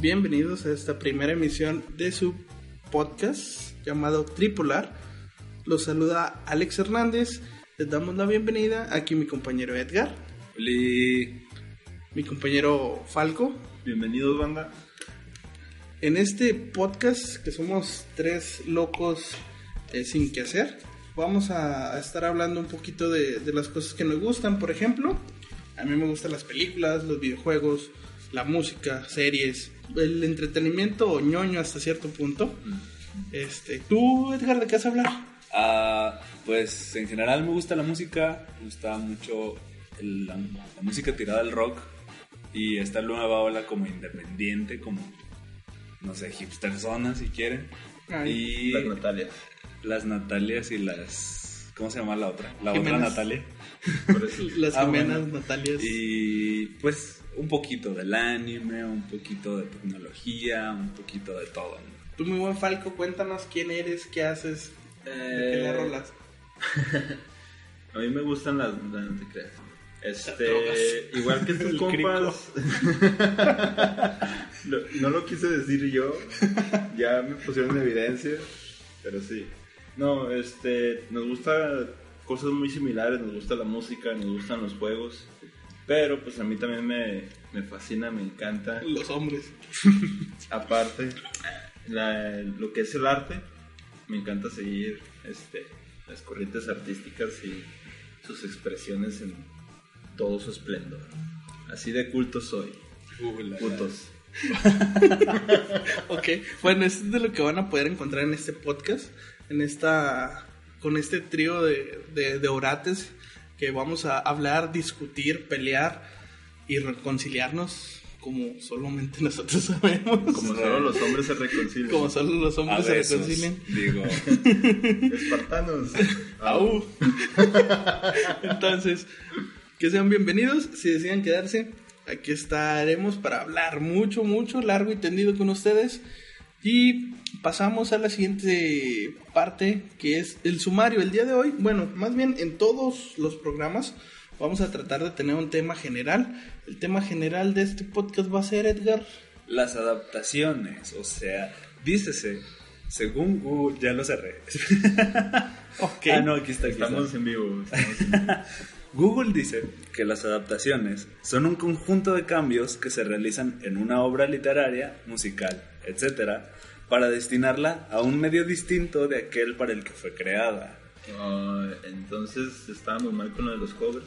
Bienvenidos a esta primera emisión de su podcast llamado Tripular. Los saluda Alex Hernández. Les damos la bienvenida. Aquí mi compañero Edgar. Oli. Mi compañero Falco. Bienvenidos, banda. En este podcast, que somos tres locos eh, sin que hacer, vamos a, a estar hablando un poquito de, de las cosas que nos gustan. Por ejemplo, a mí me gustan las películas, los videojuegos, la música, series, el entretenimiento ñoño hasta cierto punto. Este, ¿Tú, Edgar, de qué vas a hablar? Ah, pues en general me gusta la música, me gusta mucho el- la, la música tirada al rock y esta nueva ola como independiente, como no sé, hipster zona si quieren. Ay, y Las Natalia. las Natalias y las ¿cómo se llama la otra? La Jiménez. otra Natalia. Las Ah, bueno. Natalias. Y pues un poquito del anime, un poquito de tecnología, un poquito de todo. ¿no? Tú, muy buen Falco, cuéntanos quién eres, qué haces, de qué le Eh, rolas. a mí me gustan las. las- no te creas. Este. Igual que tus compas. Lo- no lo quise decir yo. Ya me pusieron en evidencia. Pero sí. No, este. Nos gusta cosas muy similares. Nos gusta la música, nos gustan los juegos. Pero pues a mí también me, me fascina, me encanta. Los hombres. Aparte, la- lo que es el arte, me encanta seguir este, las corrientes artísticas y sus expresiones en todo su esplendor. Así de culto soy. Putos. Ok, bueno, esto es de lo que van a poder encontrar en este podcast, en esta, con este trío de, de, de orates que vamos a hablar, discutir, pelear y reconciliarnos como solamente nosotros sabemos. Como solo los hombres se reconcilian. Como solo los A hombres se reconcilian. digo. Espartanos. Au. Entonces, que sean bienvenidos. Si deciden quedarse, aquí estaremos para hablar mucho, mucho, largo y tendido con ustedes. Y pasamos a la siguiente parte, que es el sumario. El día de hoy, bueno, más bien en todos los programas, vamos a tratar de tener un tema general. El tema general de este podcast va a ser, Edgar. Las adaptaciones, o sea, dícese, según Google, ya lo cerré. Ok. Ah, no, aquí está, aquí está. Estamos en vivo. estamos en vivo. Google dice que las adaptaciones son un conjunto de cambios que se realizan en una obra literaria, musical, etc., para destinarla a un medio distinto de aquel para el que fue creada. Ah, entonces estábamos mal con lo de los covers.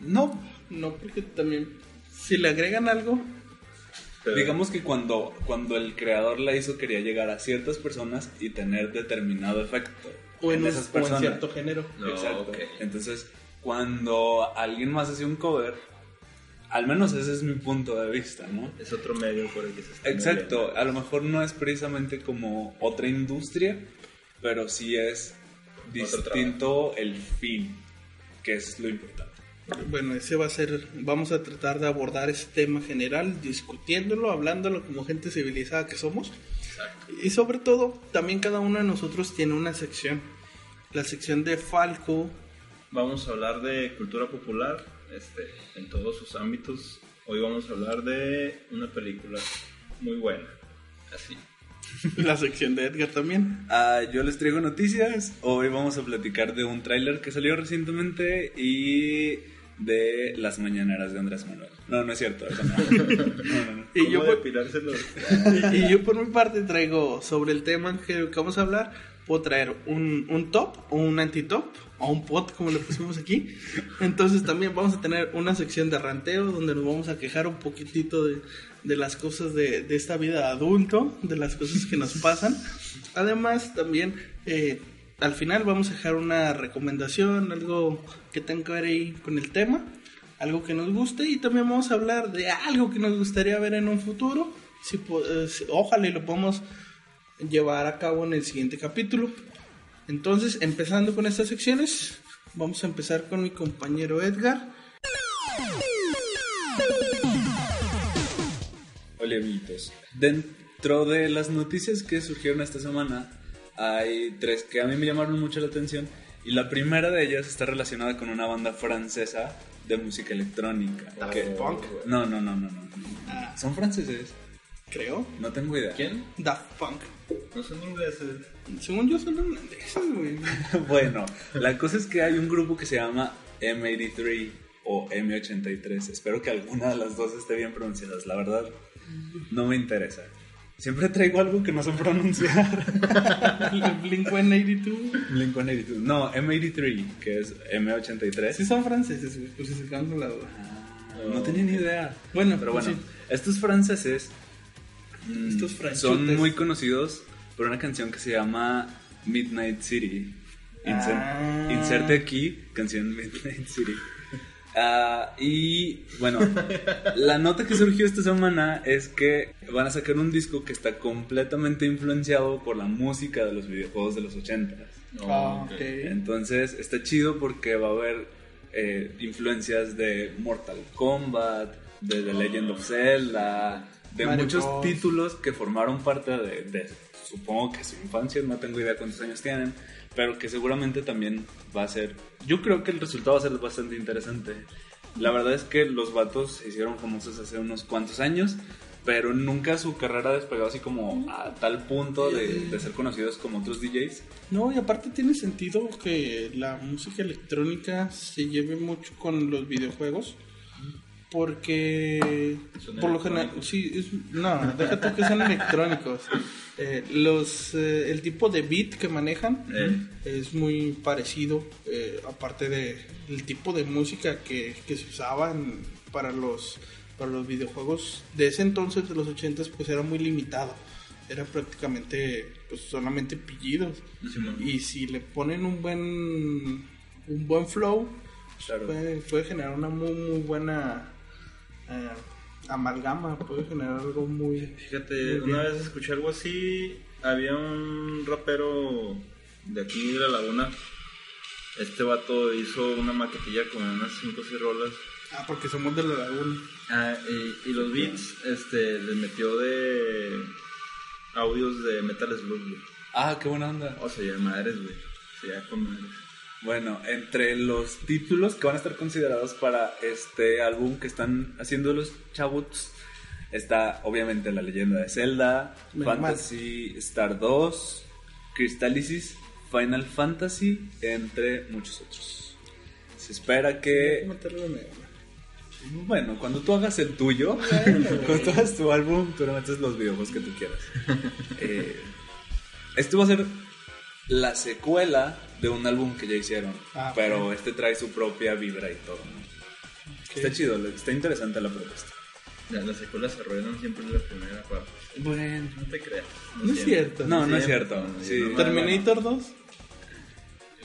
No, no, porque también, si le agregan algo, Pero- Digamos que cuando, cuando el creador la hizo quería llegar a ciertas personas y tener determinado efecto o en, un- esas o en personas. cierto género. No, Exacto. Entonces, cuando alguien más hace un cover, al menos ese es mi punto de vista, ¿no? Es otro medio por el que se está Exacto, moviendo. a lo mejor no es precisamente como otra industria, pero sí es distinto el fin, que es lo importante. Bueno, ese va a ser, vamos a tratar de abordar ese tema general, discutiéndolo, hablándolo como gente civilizada que somos. Exacto. Y sobre todo, también cada uno de nosotros tiene una sección. La sección de Falco, Vamos a hablar de cultura popular este, en todos sus ámbitos. Hoy vamos a hablar de una película muy buena. Así. la sección de Edgar también. Ah, yo les traigo noticias. Hoy vamos a platicar de un tráiler que salió recientemente y de las mañaneras de Andrés Manuel. No, no es cierto. no. No, no. Y yo, ¿Cómo por, y, y yo por mi parte traigo sobre el tema que, que vamos a hablar, puedo traer un, un top o un anti-top o un pot como le pusimos aquí. Entonces también vamos a tener una sección de ranteo donde nos vamos a quejar un poquitito de, de las cosas de, de esta vida adulto, de las cosas que nos pasan. Además también eh, al final vamos a dejar una recomendación, algo que tenga que ver ahí con el tema, algo que nos guste y también vamos a hablar de algo que nos gustaría ver en un futuro. Si, si- ojalá y lo podamos llevar a cabo en el siguiente capítulo. Entonces, empezando con estas secciones, vamos a empezar con mi compañero Edgar. Hola amiguitos. Dentro de las noticias que surgieron esta semana, hay tres que a mí me llamaron mucho la atención. Y la primera de ellas está relacionada con una banda francesa de música electrónica. Que- Punk. No, no, no, no, no. Ah. Son franceses. Creo. No tengo idea. ¿Quién? Daft Punk. No son ingleses. Según yo son holandeses, güey. bueno, la cosa es que hay un grupo que se llama M83 o M83. Espero que alguna de las dos esté bien pronunciadas. La verdad, no me interesa. Siempre traigo algo que no sé pronunciar. Blink-182. Blink-182. No, M83, que es M83. Sí son franceses, güey, si se la duda. No tenía ni idea. Bueno, pero pues bueno, sí. estos franceses Estos franchutes. son muy conocidos por una canción que se llama Midnight City. Inser- Ah. Inserte aquí, canción Midnight City. Ah, y bueno, la nota que surgió esta semana es que van a sacar un disco que está completamente influenciado por la música de los videojuegos de los 80 Ah, ok. entonces está chido porque va a haber eh, influencias de Mortal Kombat, de The Legend of Zelda, de Mario muchos Bros. títulos que formaron parte de, de, supongo que su infancia, no tengo idea cuántos años tienen, pero que seguramente también va a ser, yo creo que el resultado va a ser bastante interesante. La verdad es que los vatos se hicieron famosos hace unos cuantos años, pero nunca su carrera despegó así como a tal punto de, de ser conocidos como otros DJs. No, y aparte tiene sentido que la música electrónica se lleve mucho con los videojuegos. Porque por lo general, sí, es, no, déjate que sean electrónicos. Eh, los, eh, el tipo de beat que manejan Eh. es muy parecido, aparte de el tipo de música que, que se usaban para los, para los videojuegos de ese entonces, de los 80 pues era muy limitado. Era prácticamente pues, solamente pillidos. Y si le ponen un buen un buen flow, Claro. puede, puede generar una muy, muy buena eh, amalgama, puede generar algo muy... Fíjate, Muy una bien. vez escuché algo así. Había un rapero de aquí de la laguna. Este vato hizo una maquetilla con unas 5 o 6 rolas. Ah, porque somos de la laguna. Ah, y, y los beats este, les metió de audios de Metal Slug, güey. Ah, qué buena onda. O sea, ya madres, güey. O sea, ya con madres. Bueno, entre los títulos que van a estar considerados para este álbum que están haciendo los chabuts está obviamente La leyenda de Zelda, mal. Fantasy Star 2, Crystallisis, Final Fantasy, entre muchos otros. Se espera que, bueno, cuando tú hagas el tuyo, cuando tú hagas tu álbum, tú le metes los videojuegos que tú quieras. Eh, esto va a ser la secuela de un álbum que ya hicieron, Ah, pero ok. este trae su propia vibra y todo. ¿no? Está chido, le- está interesante la propuesta. Ya, las secuelas se arruinan siempre en la primera parte. Bueno, No te creas. No es siempre. cierto. No, no es cierto. no, Sí. no- Terminator 2.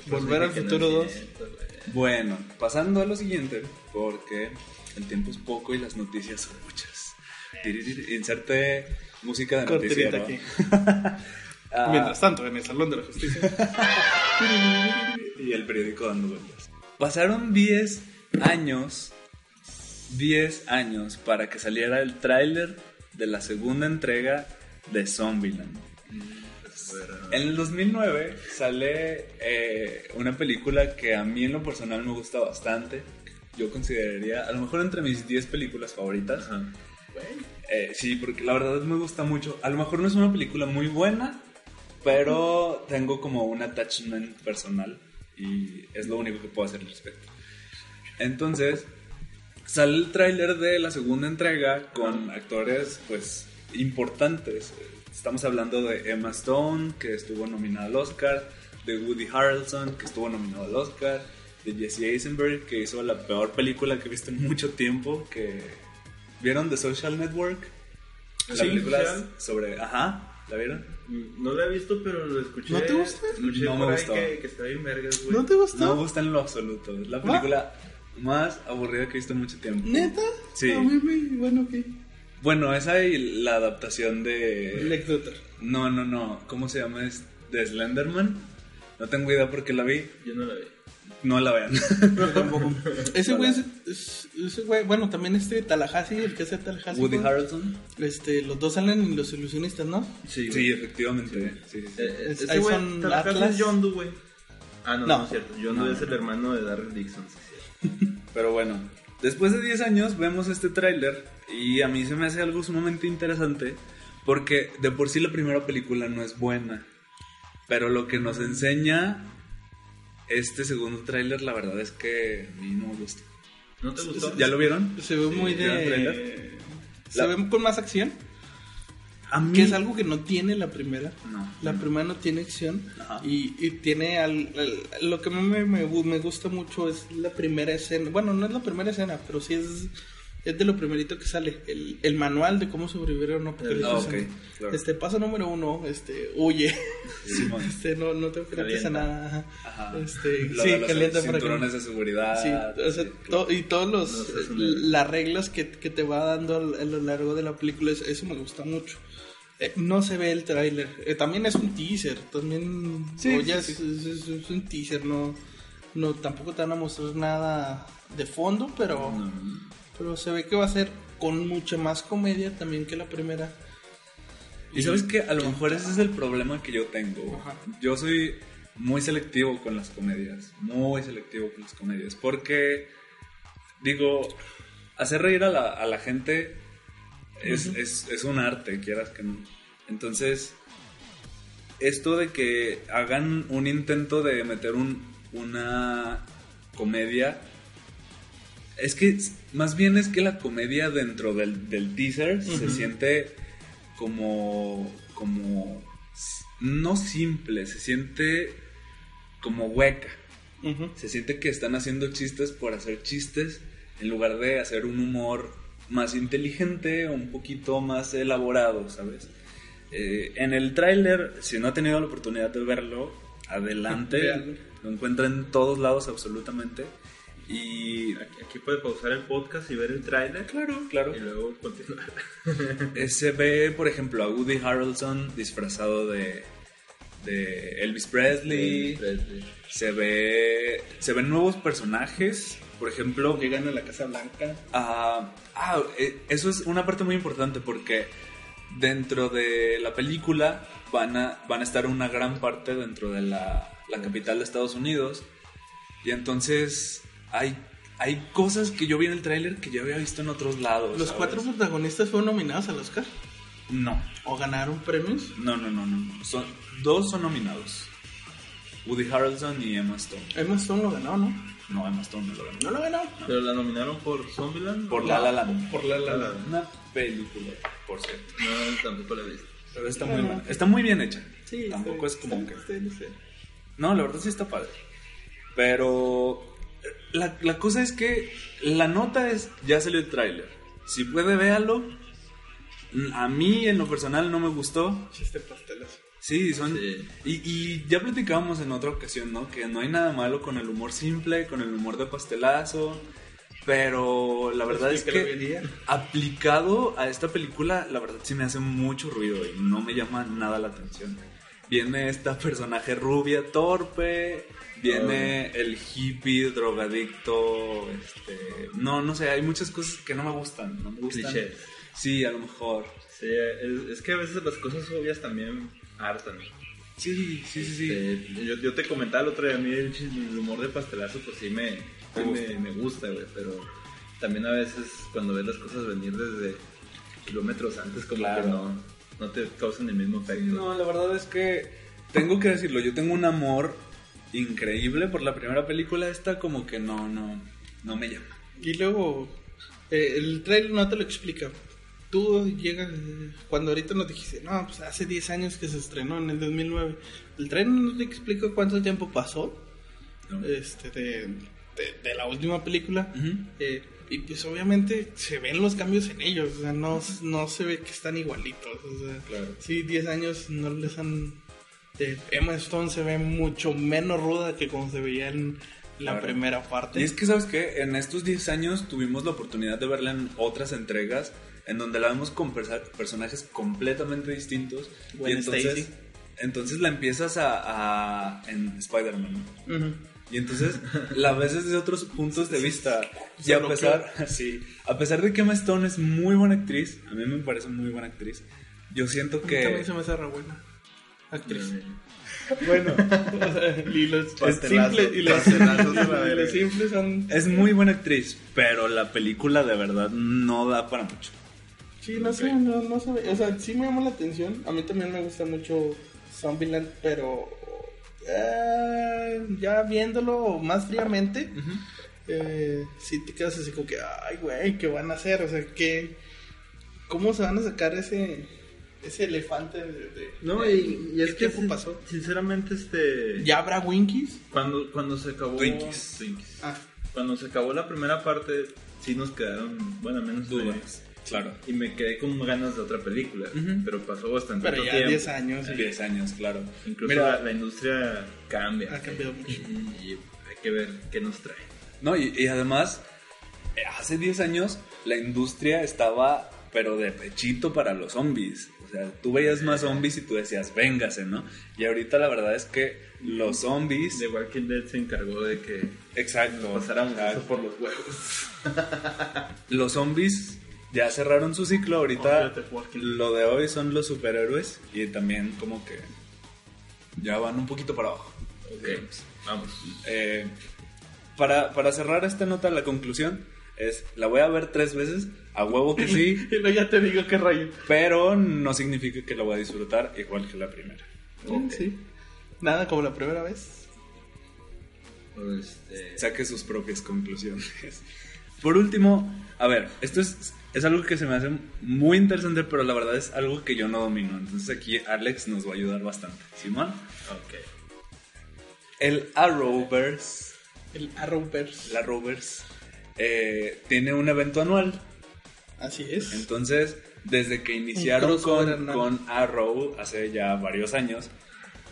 Pues Volver al no futuro es 2. cierto, güey. bueno, pasando a lo siguiente, porque el tiempo es poco y las noticias son muchas. Inserte música de Cortinita noticiero. aquí. Ah, Mientras tanto, en el Salón de la Justicia. y el periódico dando vueltas. Pasaron 10 años, 10 años para que saliera el tráiler de la segunda entrega de Zombieland. En el 2009 sale eh, una película que a mí en lo personal me gusta bastante. Yo consideraría a lo mejor entre mis 10 películas favoritas. Ajá. Eh, sí, porque la verdad me gusta mucho. A lo mejor no es una película muy buena, pero tengo como un attachment personal y es lo único que puedo hacer al respecto. Entonces, sale el tráiler de la segunda entrega con actores pues importantes. Estamos hablando de Emma Stone, que estuvo nominada al Oscar, de Woody Harrelson, que estuvo nominado al Oscar, de Jesse Eisenberg, que hizo la peor película que he visto en mucho tiempo, que ¿Vieron The Social Network? La Sí, película sobre... Ajá. ¿La vieron? No la he visto, pero lo escuché. ¿No te gusta? Escuché No me ahí gustó. que, que está bien vergas, güey. ¿No te gustó? No me gusta en lo absoluto. Es la película más aburrida que he visto en mucho tiempo. ¿Neta? Sí. A mí me... Bueno, ok. Bueno, esa y la adaptación de... Lex Luthor. No, no, no. ¿Cómo se llama? Es de Slenderman. No tengo idea por qué la vi. Yo no la vi. No la vean. No, tampoco. Ese güey es, es- Ese güey... Bueno, también este Tallahassee, el que hace Tallahassee. Woody güey, Harrelson. Este, los dos salen en Los Ilusionistas, ¿no? Sí, Sí, efectivamente. Sí, sí, sí. Eh, Es- ese ahí güey, son Tallahassee Atlas. es Yondu, güey. Ah, no, No. no, es cierto. No, es no, el no. hermano de Darryl Dixon, sí, es cierto. Pero bueno, después de 10 años vemos este tráiler y a mí se me hace algo sumamente interesante porque de por sí la primera película no es buena. Pero lo que nos enseña este segundo tráiler, la verdad es que a mí no me gusta. ¿No te gustó? ¿Ya lo vieron? Se ve muy ¿vieron el de... Se La- ve con más acción. A mí... Que es algo que no tiene la primera. No. La primera no tiene acción. Y, y tiene al, al- lo que me, me, me gusta mucho es la primera escena. Bueno, no es la primera escena, pero sí es, es de lo primerito que sale. El, el manual de cómo sobrevivir a un apocalipsis. Ah, ok, claro. Este paso número uno, este, huye. Simón. Este, no, no te enfrentes a nada. Ajá. Este, Lo sí, de los calienta para que- cinturones de seguridad. Sí, o sea, sí, to- y todos los No, eh, las reglas que, que te va dando a lo largo de la película, es- eso me gusta mucho. Eh, no se ve el tráiler, Eh, también es un teaser, también Sí, ya sí, es, es- es- es un teaser, no, no tampoco te van a mostrar nada de fondo, pero, pero se ve que va a ser con mucha más comedia también que la primera. Y sabes que a lo mejor ese es el problema que yo tengo. Ajá. Yo soy muy selectivo con las comedias, muy selectivo con las comedias, porque digo, hacer reír a la, a la gente es, es- es un arte, quieras que no. Entonces, esto de que hagan un intento de meter un- una comedia, es que más bien es que la comedia dentro del, del teaser se siente como, como, no simple, se siente como hueca. Se siente que están haciendo chistes por hacer chistes en lugar de hacer un humor más inteligente o un poquito más elaborado, ¿sabes? Eh, en el tráiler, si no ha tenido la oportunidad de verlo, adelante. Lo encuentra en todos lados absolutamente. Y Aquí, aquí puede pausar el podcast y ver el tráiler. claro, claro. Y luego continuar. Se ve, por ejemplo, a Woody Harrelson disfrazado de, de Elvis Presley. Se ve, se ven nuevos personajes. Por ejemplo, Llegan a la Casa Blanca. Ah, ah, eh, eso es una parte muy importante porque dentro de la película van a, van a estar una gran parte dentro de la, la capital de Estados Unidos. Y entonces hay, hay cosas que yo vi en el tráiler que yo había visto en otros lados. Los ¿sabes? cuatro protagonistas fueron nominados al Oscar No, o ganaron premios. no, no, no. no. Son, dos son nominados. Woody Harrelson y Emma Stone. Emma Stone lo ganó, ¿no? No, Emma Stone no lo ganó. No lo ganó. Pero la nominaron por Zombieland. Por La La Land. Por La La Land. Una película, por cierto. No, tampoco la he visto. Pero está muy buena. Está muy bien hecha. Sí, Tampoco es como que... no. No, la verdad sí está padre. Pero la, la cosa es que la nota es, ya salió el tráiler. Si puede, véalo. A mí en lo personal no me gustó. Chiste pastelazo. Sí, son... Sí. Y, y ya platicábamos en otra ocasión, ¿no? Que no hay nada malo con el humor simple, con el humor de pastelazo. Pero la verdad es que aplicado a esta película, la verdad sí me hace mucho ruido y no me llama nada la atención. Viene esta personaje rubia, torpe, viene el hippie drogadicto, este, no, no sé, hay muchas cosas que no me gustan, no me gustan. Clichés. Sí, a lo mejor. Sí, es, es que a veces las cosas obvias también hartan. Sí, sí, sí, sí. Este, yo, yo te comentaba el otro día, a mí el, el humor de pastelazo, pues sí me, sí me, me gusta, güey, pero también a veces cuando ves las cosas venir desde kilómetros antes, como Claro. que no, no te causan el mismo efecto. No, la verdad es que tengo que decirlo, yo tengo un amor increíble por la primera película, esta como que no, no, no me llama. Y luego, eh, el trailer no te lo explica. Tú llegas, eh, cuando ahorita nos dijiste, no, pues hace 10 años que se estrenó, en el 2009. El trailer no te explica cuánto tiempo pasó No. este, de, de- de la última película. Eh, Y pues obviamente se ven los cambios en ellos, o sea, no, no se ve que están igualitos. O sea, Claro. sí, 10 años no les han... de Emma Stone se ve mucho menos ruda que como se veía en la Claro. primera parte. Y es que, ¿sabes qué? En estos 10 años tuvimos la oportunidad de verla en otras entregas en donde la vemos con personajes completamente distintos. Y entonces, entonces la empiezas a, a- en Spider-Man. Y entonces la ves desde otros puntos de vista. Y a pesar, sí, a pesar de que Emma Stone es muy buena actriz, a mí me parece muy buena actriz, yo siento A mí que... también se me hace re buena actriz. Bueno, o sea, y los simples y los, pastelazos de la y los simples son Es muy buena actriz, pero la película de verdad no da para mucho. Sí, no sé, no, no sabe. O sea, sí me llama la atención. A mí también me gusta mucho Zombieland, pero eh, ya viéndolo más fríamente, eh, sí te quedas así como que, ay, güey, ¿qué van a hacer? O sea, ¿qué, ¿cómo se van a sacar ese, ese elefante de... de- No, de- y, y es ¿qué que tiempo sin- pasó? sinceramente este ¿Ya habrá Winkies? cuando cuando se acabó Twinkies. Twinkies. Ah, Cuando se acabó la primera parte sí nos quedaron, bueno, menos me- Dudas, claro. y me quedé con ganas de otra película, pero pasó bastante pero ya tiempo. 10 años. y 10 años, claro. Incluso Mira, la, la industria cambia. Ha cambiado mucho. Y hay que ver qué nos trae. No, y, y además, eh, hace 10 años la industria estaba, pero de pechito para los zombies. O sea, tú veías más zombies y tú decías, véngase, ¿no? Y ahorita la verdad es que los zombies... The Walking Dead se encargó de que Exacto. pasáramos exacto. eso por los huevos. Los zombies ya cerraron su ciclo. Ahorita lo de hoy son los superhéroes y también como que ya van un poquito para abajo. Ok, vamos. Eh, para, para cerrar esta nota, la conclusión es, la voy a ver tres veces, a huevo que sí, Y luego ya te digo qué rayo. pero no significa que la voy a disfrutar igual que la primera. Mm, Sí. Nada como la primera vez. Este, Saque sus propias conclusiones. Por último, a ver, esto es, es algo que se me hace muy interesante, pero la verdad es algo que yo no domino. Entonces aquí Alex nos va a ayudar bastante. Simón, ok. el Arrowverse, El Arrowverse. el Arrowverse, eh, tiene un evento anual. Así es. Entonces, desde que iniciaron con, con Arrow hace ya varios años,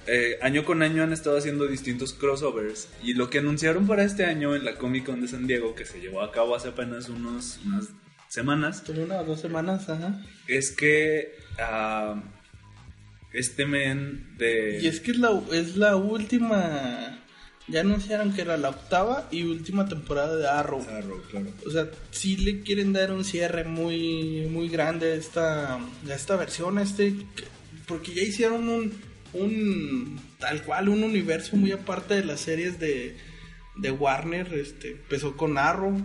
eh, año con año han estado haciendo distintos crossovers. Y lo que anunciaron para este año en la Comic Con de San Diego, que se llevó a cabo hace apenas unos, unas semanas, Tuve una o dos semanas, ajá. es que ah, este men de... Y es que es la, es la última. Ya anunciaron que era la octava y última temporada de Arrow. Arrow, claro. O sea, sí le quieren dar un cierre muy, muy grande a esta, a esta versión, a este, porque ya hicieron un, un, tal cual, un universo muy aparte de las series de, de Warner, este, empezó con Arrow,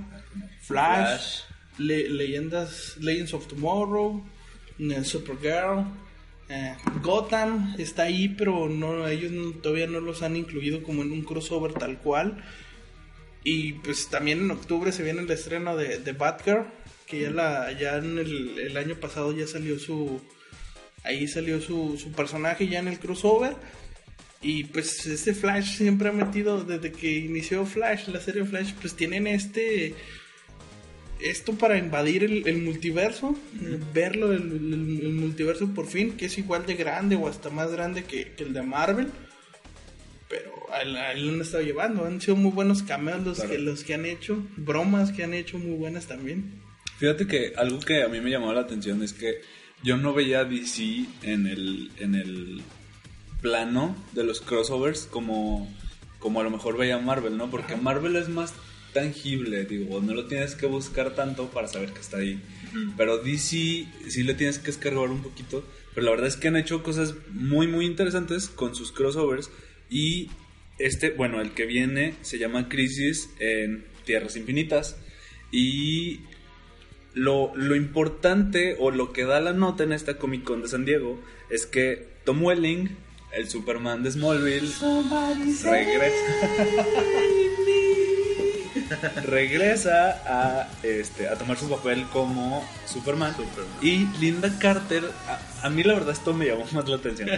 Flash, Flash. Le- leyendas, Legends of Tomorrow, eh, Supergirl, eh, Gotham está ahí, pero no, ellos todavía no los han incluido como en un crossover tal cual. Y pues también en octubre se viene el estreno de, de Batgirl, que ya la ya en el, el año pasado ya salió su ahí salió su, su personaje ya en el crossover. Y pues este Flash siempre ha metido desde que inició Flash, la serie Flash, pues tienen este esto para invadir el, el multiverso, eh, verlo el, el- el multiverso por fin, que es igual de grande o hasta más grande que, que el de Marvel. Pero a él, han estado llevando, han sido muy buenos cameos los, Claro. que, los que han hecho, bromas que han hecho muy buenas también. Fíjate que algo que a mí me llamó la atención es que yo no veía a DC en el, en el plano de los crossovers como, como a lo mejor veía Marvel, ¿no? Porque Marvel es más tangible, digo, no lo tienes que buscar tanto para saber que está ahí. Pero DC sí le tienes que escarbar un poquito. Pero la verdad es que han hecho cosas muy, muy interesantes con sus crossovers. Y este, bueno, el que viene se llama Crisis en Tierras Infinitas. Y lo, lo importante o lo que da la nota en esta Comic Con de San Diego es que Tom Welling, el Superman de Smallville, regresa. Regresa a, este, a tomar su papel como Superman. Superman. Y Linda Carter, a, a mí la verdad esto me llamó más la atención.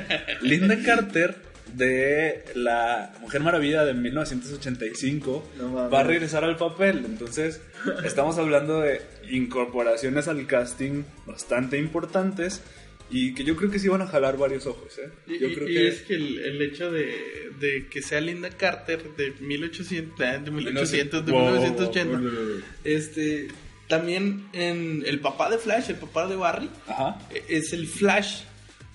Linda Carter de la Mujer Maravilla de 1985 No mames. va a regresar al papel. Entonces, estamos hablando de incorporaciones al casting bastante importantes y que yo creo que sí van a jalar varios ojos. ¿eh? Yo y- creo y que es que el, el hecho de, de que sea Linda Carter de 1800, ah, de 1800, de Wow, wow, wow. 1980, este, también en el papá de Flash, el papá de Barry, Ajá. eh, es el Flash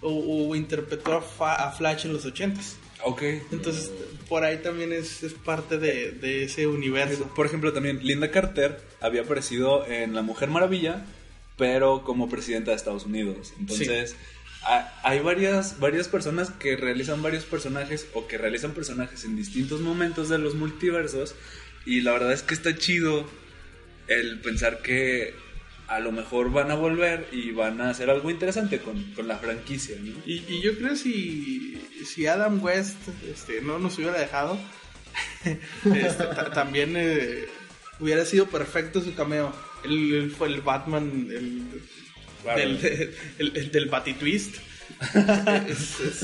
o, o interpretó a, Fa- a Flash en los 80s. Ok. Entonces, por ahí también es, es parte de, de ese universo. Por ejemplo, también Linda Carter había aparecido en La Mujer Maravilla, pero como presidenta de Estados Unidos. Entonces, ha- hay varias, varias personas que realizan varios personajes o que realizan personajes en distintos momentos de los multiversos. Y la verdad es que está chido el pensar que a lo mejor van a volver y van a hacer algo interesante con, con la franquicia. ¿no? Y, y yo creo si, si Adam West este, no nos hubiera dejado, este, ta- también eh, hubiera sido perfecto su cameo. Él, fue el Batman el, Claro. del, el- el del Batitwist. es, es- es-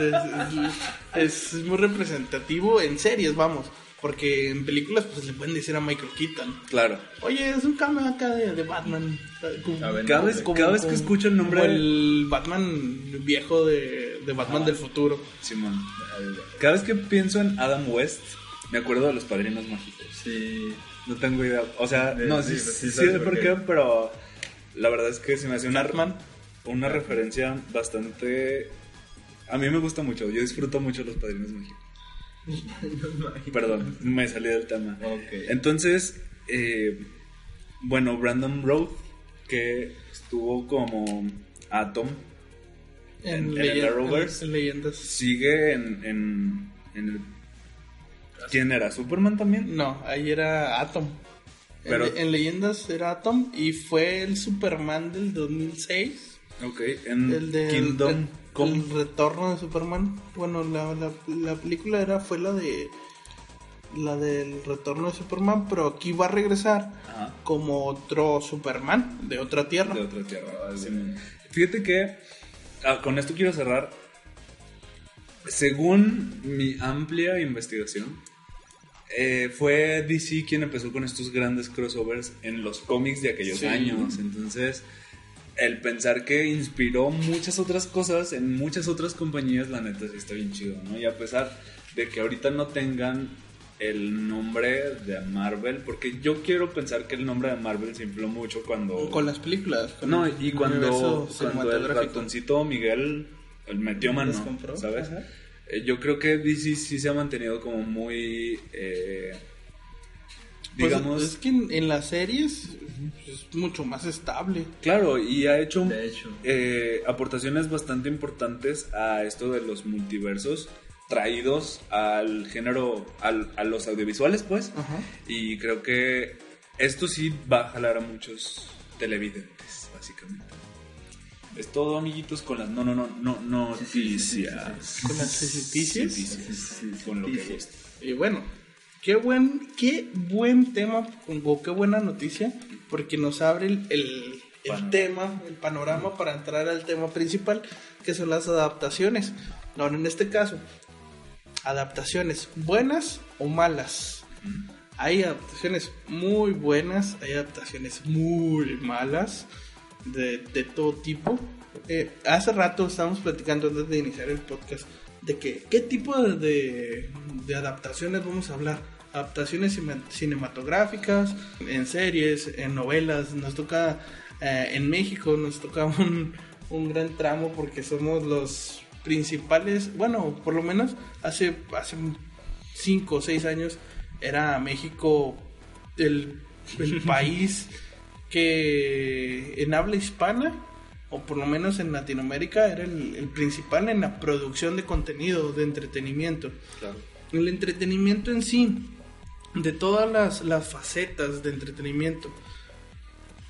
es- es- es muy representativo en series, vamos. Porque en películas pues le pueden decir a Michael Keaton. Claro. Oye, es un cameo acá de, de Batman. Ver, Cada vez, como- cada vez que escucho el nombre como de el Batman viejo de, de Batman del futuro. Simón. Cada vez que pienso en Adam West, me acuerdo de los padrinos mágicos. Sí. No tengo idea. O sea, Eh, no, sí, sí, sí, sé por por qué. qué, pero la verdad es que se me hace una, Batman. una referencia bastante... A mí me gusta mucho, yo disfruto mucho los padrinos mágicos. Perdón, me salí del tema. Ok. Entonces, eh, bueno, Brandon Road, que estuvo como Atom, En- en el leyenda- Arrowverse. en leyendas. sigue en, en, en el... ¿Quién era? ¿Superman también? No, ahí era Atom. En Pero- en, leyendas era Atom y fue el Superman del 2006. Ok, en El de Kingdom el, Come. el retorno de Superman. Bueno, la, la, la película era fue la de la del retorno de Superman, pero aquí va a regresar Ajá. como otro Superman de otra tierra. de otra tierra. Simón. Fíjate que ah, con esto quiero cerrar. Según mi amplia investigación, eh, fue DC quien empezó con estos grandes crossovers en los cómics de aquellos Sí. años. Entonces, el pensar que inspiró muchas otras cosas en muchas otras compañías, la neta sí está bien chido, ¿no? Y a pesar de que ahorita no tengan el nombre de Marvel, porque yo quiero pensar que el nombre de Marvel se infló mucho cuando... Con las películas. con No, y cuando, el ratoncito Miguel el metió mano. ¿sabes? Ajá. Eh, yo creo que DC sí se ha mantenido como muy, eh, Pues, digamos, es que en, en las series es mucho más estable. claro, y ha hecho De hecho. eh, aportaciones bastante importantes a esto de los multiversos traídos al género, al- a los audiovisuales, pues. Ajá. Y creo que esto sí va a jalar a muchos televidentes, básicamente. Es todo, amiguitos, con las no, no, no, no, noticias. Con las noticias. Con lo que gusta. Y bueno, qué buen, qué buen tema, o qué buena noticia, porque nos abre el, el- el tema, el panorama para entrar al tema principal, que son las adaptaciones. Ahora, en este caso, adaptaciones buenas o malas. Hay adaptaciones muy buenas, hay adaptaciones muy malas, de, de todo tipo. Eh, hace rato estábamos platicando antes de iniciar el podcast de que qué tipo de, de- de adaptaciones vamos a hablar. Adaptaciones cine- cinematográficas, en series, en novelas. Nos toca, eh, en México nos toca un, un gran tramo porque somos los principales, bueno, por lo menos hace, hace cinco o seis años era México el, el país que en habla hispana, o por lo menos en Latinoamérica, era el, el principal en la producción de contenido, de entretenimiento. Claro. El entretenimiento en sí, de todas las, las facetas de entretenimiento,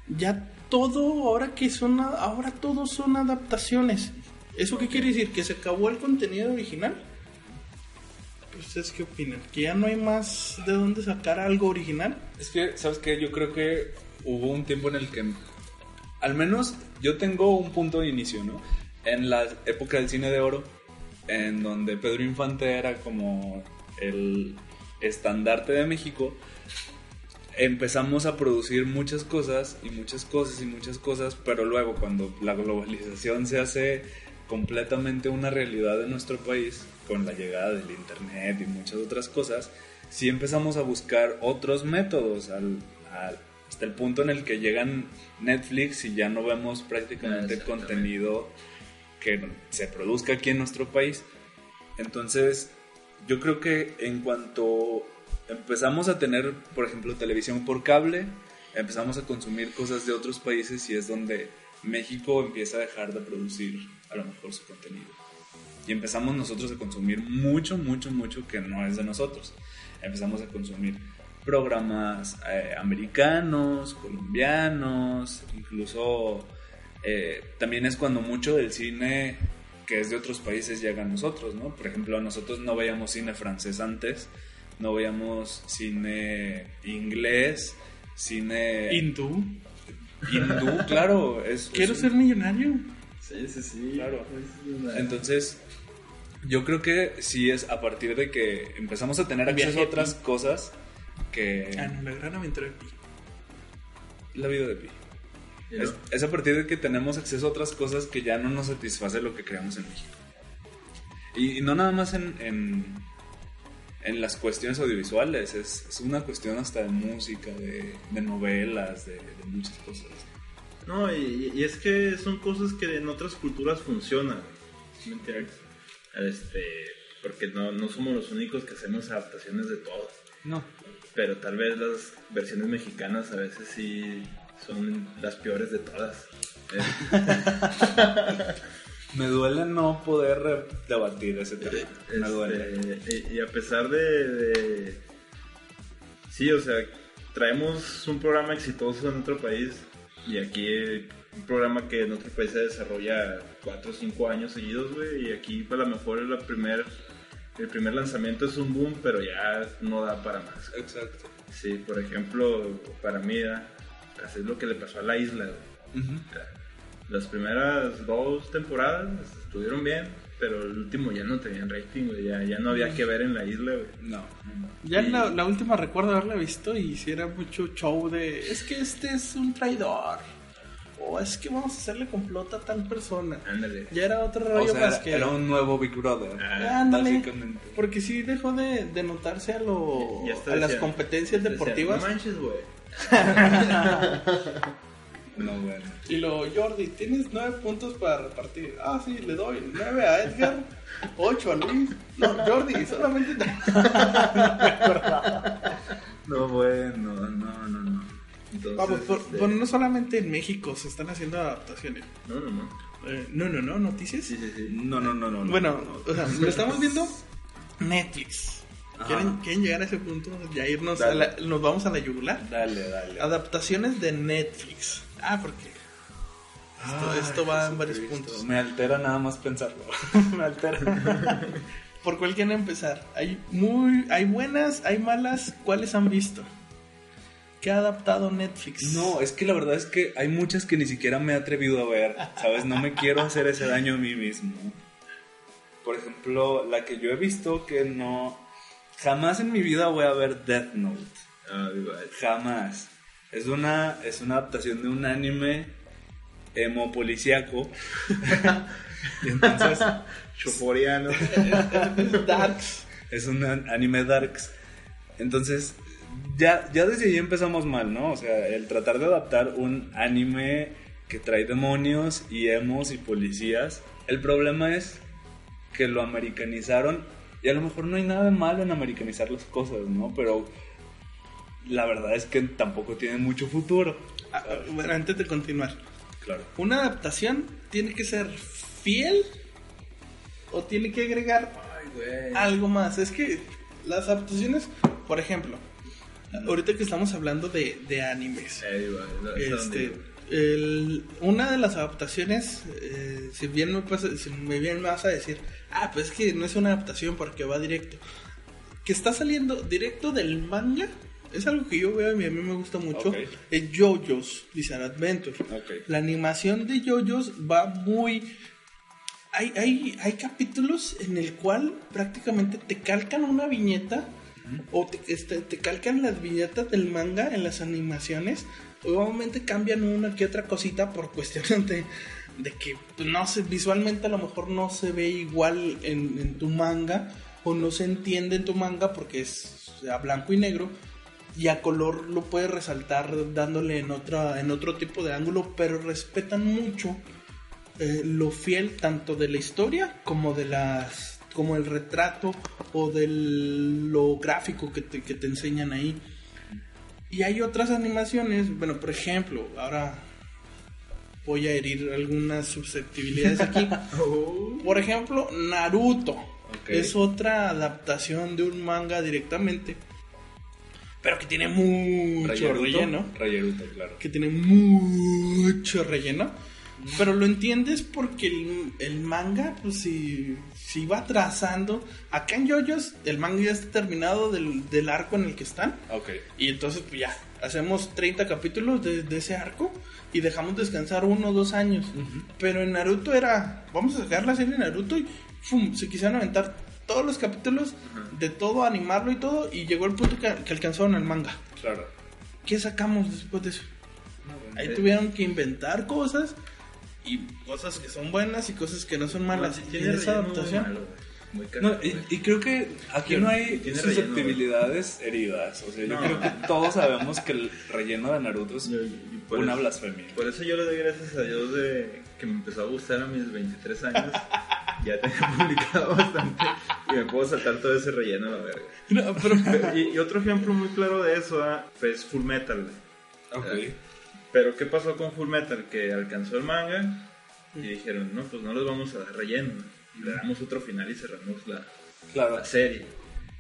ya todo, ahora que son, ahora todo son adaptaciones. ¿Eso qué quiere decir? ¿Que se acabó el contenido original? ¿Ustedes qué opinan? ¿Que ya no hay más de dónde sacar algo original? Es que, ¿sabes qué? Yo creo que hubo un tiempo en el que, al menos yo tengo un punto de inicio, ¿no? En la época del cine de oro, en donde Pedro Infante era como el estandarte de México, empezamos a producir muchas cosas y muchas cosas y muchas cosas, pero luego cuando la globalización se hace completamente una realidad en nuestro país, con la llegada del Internet y muchas otras cosas, sí empezamos a buscar otros métodos al, al- hasta el punto en el que llegan Netflix y ya no vemos prácticamente contenido que se produzca aquí en nuestro país. Entonces, yo creo que en cuanto empezamos a tener, por ejemplo, televisión por cable, empezamos a consumir cosas de otros países y es donde México empieza a dejar de producir a lo mejor su contenido. Y empezamos nosotros a consumir mucho, mucho, mucho que no es de nosotros. Empezamos a consumir programas eh, americanos, colombianos, incluso eh, también es cuando mucho del cine que es de otros países llega a nosotros, ¿no? Por ejemplo, nosotros no veíamos cine francés antes, no veíamos cine inglés, cine Hindú. hindú, claro. Es, Quiero es un- ser millonario. Sí, sí, sí. Claro. Entonces, yo creo que sí es a partir de que empezamos a tener acceso a otras cosas que Ah, no, la gran aventura de Pi. la vida de Pi. ¿Y no? Es, es a partir de que tenemos acceso a otras cosas que ya no nos satisface lo que creamos en México. Y, y no nada más en, en, en las cuestiones audiovisuales, es, es una cuestión hasta de música, de, de novelas, de, de muchas cosas. No, y, y es que son cosas que en otras culturas funcionan. ¿sí me entiendes? Este, porque no, no somos los únicos que hacemos adaptaciones de todo. No. Pero tal vez las versiones mexicanas a veces sí son las peores de todas. Me duele no poder debatir ese tema. Me duele. Este, y, y a pesar de, de- Sí, o sea, traemos un programa exitoso en otro país y aquí un programa que en otro país se desarrolla 4 o 5 años seguidos, güey, y aquí pues, a lo mejor es la primer, el primer lanzamiento es un boom, pero ya no da para más. Exacto. Sí, por ejemplo, para mí, así es lo que le pasó a la isla, güey. Ujú. Las primeras dos temporadas estuvieron bien, pero el último ya no tenían rating, güey. Ya, ya no había que ver en la isla, güey. No, no. Ya la, la última recuerdo haberla visto y si era mucho show de es que este es un traidor o es que vamos a hacerle complot a tal persona. Ándale. Ya era otro O rollo sea, más era, que era un nuevo Big Brother. Ah, Ándale. básicamente. Porque sí dejó de, de notarse a lo a las competencias deportivas. no manches, güey. No, bueno. Y lo, Jordi, tienes nueve puntos para repartir. Ah, sí, le doy nueve a Edgar, ocho a Luis. No, Jordi, solamente. No, Vamos, por, por- no solamente en México se están haciendo adaptaciones. No, no, no. Eh, no, no, no, noticias. Sí, sí, sí. No, no, no, no. no. Bueno, o sea, lo estamos viendo Netflix. ¿Quieren, quieren llegar a ese punto? Ya irnos a la, nos vamos a la yugular. Dale, dale. Adaptaciones de Netflix. Ah, porque esto, esto va en varios puntos. Me altera nada más pensarlo. Me altera. ¿Por cuál quieren empezar? Hay muy, hay buenas, hay malas. ¿Cuáles han visto? ¿Qué ha adaptado Netflix? No, es que la verdad es que hay muchas que ni siquiera me he atrevido a ver. ¿Sabes? No me quiero hacer ese daño a mí mismo. Por ejemplo, la que yo he visto que no. Jamás en mi vida voy a ver Death Note. Jamás. Es una, es una adaptación de un anime emo policíaco. y entonces Choforiano. Darks. es un an- anime darks. Entonces, ya, ya desde ahí empezamos mal, ¿no? O sea, el tratar de adaptar un anime que trae demonios y emos y policías. El problema es que lo americanizaron y a lo mejor no hay nada de malo en americanizar las cosas, ¿no? Pero la verdad es que tampoco tiene mucho futuro. Ah, bueno, antes de continuar. Claro. ¿Una adaptación tiene que ser fiel? ¿O tiene que agregar Ay, algo más? Es que las adaptaciones, por ejemplo, ahorita que estamos hablando de, de animes. Eh, Este, el- una de las adaptaciones, eh, si bien me, pasa- si me bien me vas a decir, ah, pues es que no es una adaptación porque va directo. Que está saliendo directo del manga, es algo que yo veo y a mí me gusta mucho. Ok. Es JoJo's Bizarre Adventure. Ok. La animación de JoJo's va muy hay, hay, hay capítulos en el cual prácticamente te calcan una viñeta o te, este, te calcan las viñetas del manga en las animaciones. Obviamente cambian una que otra cosita por cuestión de, que pues, no sé, visualmente a lo mejor no se ve igual en, tu manga o no se entiende en tu manga porque es a blanco y negro y a color lo puedes resaltar dándole en otra en otro tipo de ángulo pero respetan mucho eh, lo fiel tanto de la historia como de las como el retrato o de lo gráfico que te, que te enseñan ahí. Y hay otras animaciones bueno por ejemplo ahora voy a herir algunas susceptibilidades aquí. Por ejemplo Naruto. Es otra adaptación de un manga directamente pero que tiene mucho Rayeruto, relleno. Rayeruto, claro. que tiene mucho relleno. Pero lo entiendes porque el, el manga, pues si, si va trazando. Acá en Yoyos, el manga ya está terminado del, del arco en el que están. Ok. Y entonces, pues ya, hacemos 30 capítulos de, de ese arco y dejamos descansar uno o dos años. Pero en Naruto era, vamos a sacar la serie de Naruto y ¡fum! se quisieron aventar todos los capítulos de todo, animarlo y todo. Y llegó el punto que, que alcanzaron el manga. Claro. ¿Qué sacamos después de eso? Ahí Eh, tuvieron que inventar cosas y cosas que son buenas y cosas que no son malas. Tiene en esa muy adaptación. malo. Muy No, y, creo que aquí no hay susceptibilidades heridas. O sea, yo No. creo que todos sabemos que el relleno de Naruto es Yo- una eso- blasfemia. Por eso yo le doy gracias a Dios de que me empezó a gustar a mis 23 años. ya tenía publicado bastante y me puedo saltar todo ese relleno a la verga. No, pero- Y, y otro ejemplo muy claro de eso ah, es Full Metal. güey. Ok. Pero ¿qué pasó con Full Metal? Que alcanzó el manga y dijeron, no, pues no les vamos a dar relleno. Le damos otro final y cerramos la, Claro. la serie.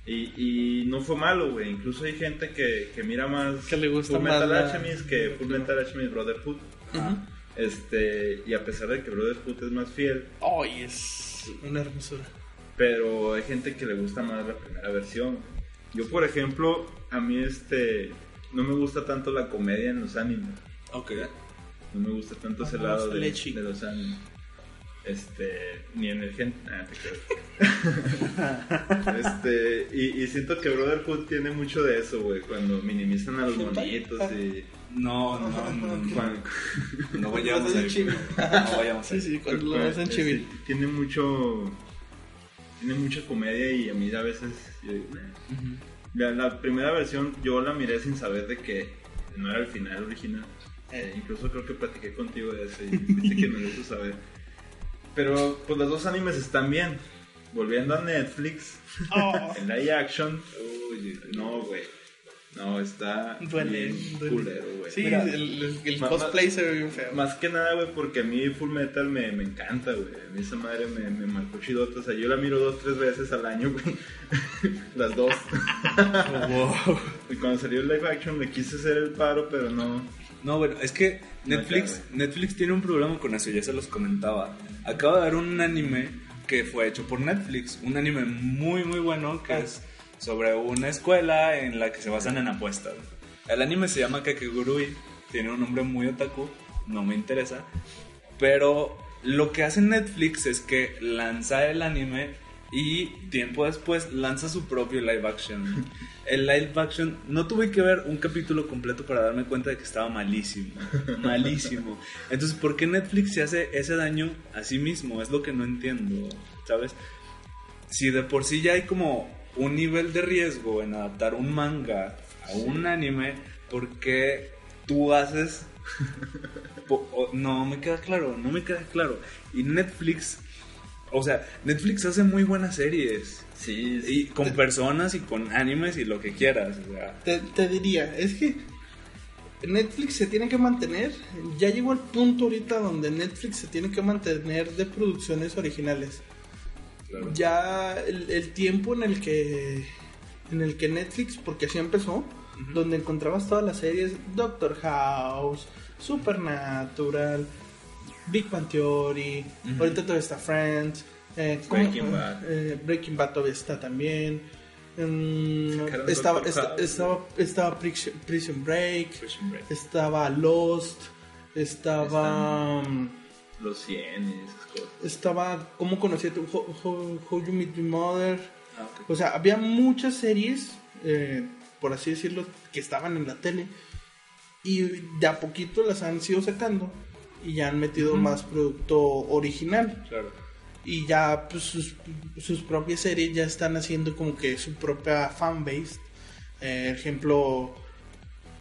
Y, y no fue malo, güey. Incluso hay gente que, que mira más Que le gusta Full Metal la- Alchemist que Full Metal Alchemist Brotherhood. Ajá. Este, y a pesar de que Brotherhood es más fiel, Ay, es una hermosura. pero hay gente que le gusta más la primera versión. Yo, por ejemplo, a mí este no me gusta tanto la comedia en los animes. Ok. No me gusta tanto ese lado de, de los animes. Este, ni en el gen. Ah, te creo. este, y, y siento que Brotherhood tiene mucho de eso, güey. Cuando minimizan a los monitos y. No, no, no, no. cuando- No vayamos hacen chibi. No vayamos Sí, ahí. sí, cuando lo hacen este, civil. Tiene mucho. Tiene mucha comedia y a mí a veces. yo digo, "Nah". Ujú. La, la primera versión yo la miré sin saber de que no era el final original. Eh, incluso creo que platiqué contigo de eso y viste que me lo hizo saber. Pero pues los dos animes están bien. Volviendo a Netflix, Oh, en live action, Uy, no, güey. No, está duele, bien duele. culero, güey. Sí, Mira, el, el- el ma- cosplay se ve bien feo. Más que nada, güey, porque a mí Full Metal me, me encanta, güey. A mí esa madre me, me marcó chidote. O sea, yo la miro dos, tres veces al año, güey. Las dos. wow. Y cuando salió el live action le quise hacer el paro, pero no. No, bueno, es que Netflix. Netflix tiene un problema con eso, ya se los comentaba. Acaba de dar un anime que fue hecho por Netflix, un anime muy muy bueno que es sobre una escuela en la que se basan en apuestas. El anime se llama Kakegurui, tiene un nombre muy otaku, no me interesa, pero lo que hace Netflix es que lanza el anime y tiempo después lanza su propio live action. El live action no tuve que ver un capítulo completo para darme cuenta de que estaba malísimo, malísimo. Entonces, ¿por qué Netflix se hace ese daño a sí mismo? Es lo que no entiendo, ¿sabes? Si de por sí ya hay como un nivel de riesgo en adaptar un manga a un anime, ¿por qué tú haces no me queda claro, no me queda claro. Y Netflix, o sea, Netflix hace muy buenas series. Sí, Y con personas y con animes y lo que quieras. O sea, Te, te diría, es que Netflix se tiene que mantener. Ya llegó al punto ahorita donde Netflix se tiene que mantener de producciones originales. claro. Ya el, el tiempo en el que en el que Netflix, porque así empezó, donde encontrabas todas las series, Doctor House, Supernatural, Big Bang Theory, Ujú. ahorita todavía está Friends, eh, ¿cómo? Breaking Bad. Eh, Breaking Bad todavía está también. Mm, estaba, esta- estaba, estaba Prison Break, Prison Break. estaba Lost, estaba... mm, Los 100 y esas cosas. Estaba ¿Cómo conocí a tu How, How- How You Meet Your Mother? Ah. O sea, había muchas series, eh, por así decirlo, que estaban en la tele. Y de a poquito las han sido sacando. Y ya han metido más producto original. Claro. Y ya pues, sus, sus propias series ya están haciendo como que su propia fanbase. Eh, ejemplo,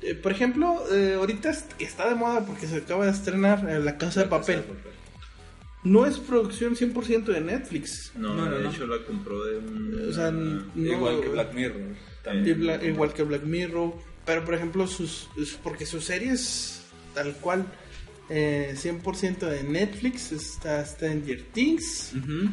eh, por ejemplo, eh, ahorita está de moda porque se acaba de estrenar eh, La Casa de Papel. No es producción 100% de Netflix. No, No, no, de no. hecho la compró de un... O sea, no- Igual que Black Mirror. Y También. Bla- igual que Black Mirror. Pero por ejemplo, sus- porque sus series tal cual eh, 100% de Netflix está Stranger Things. Ujú.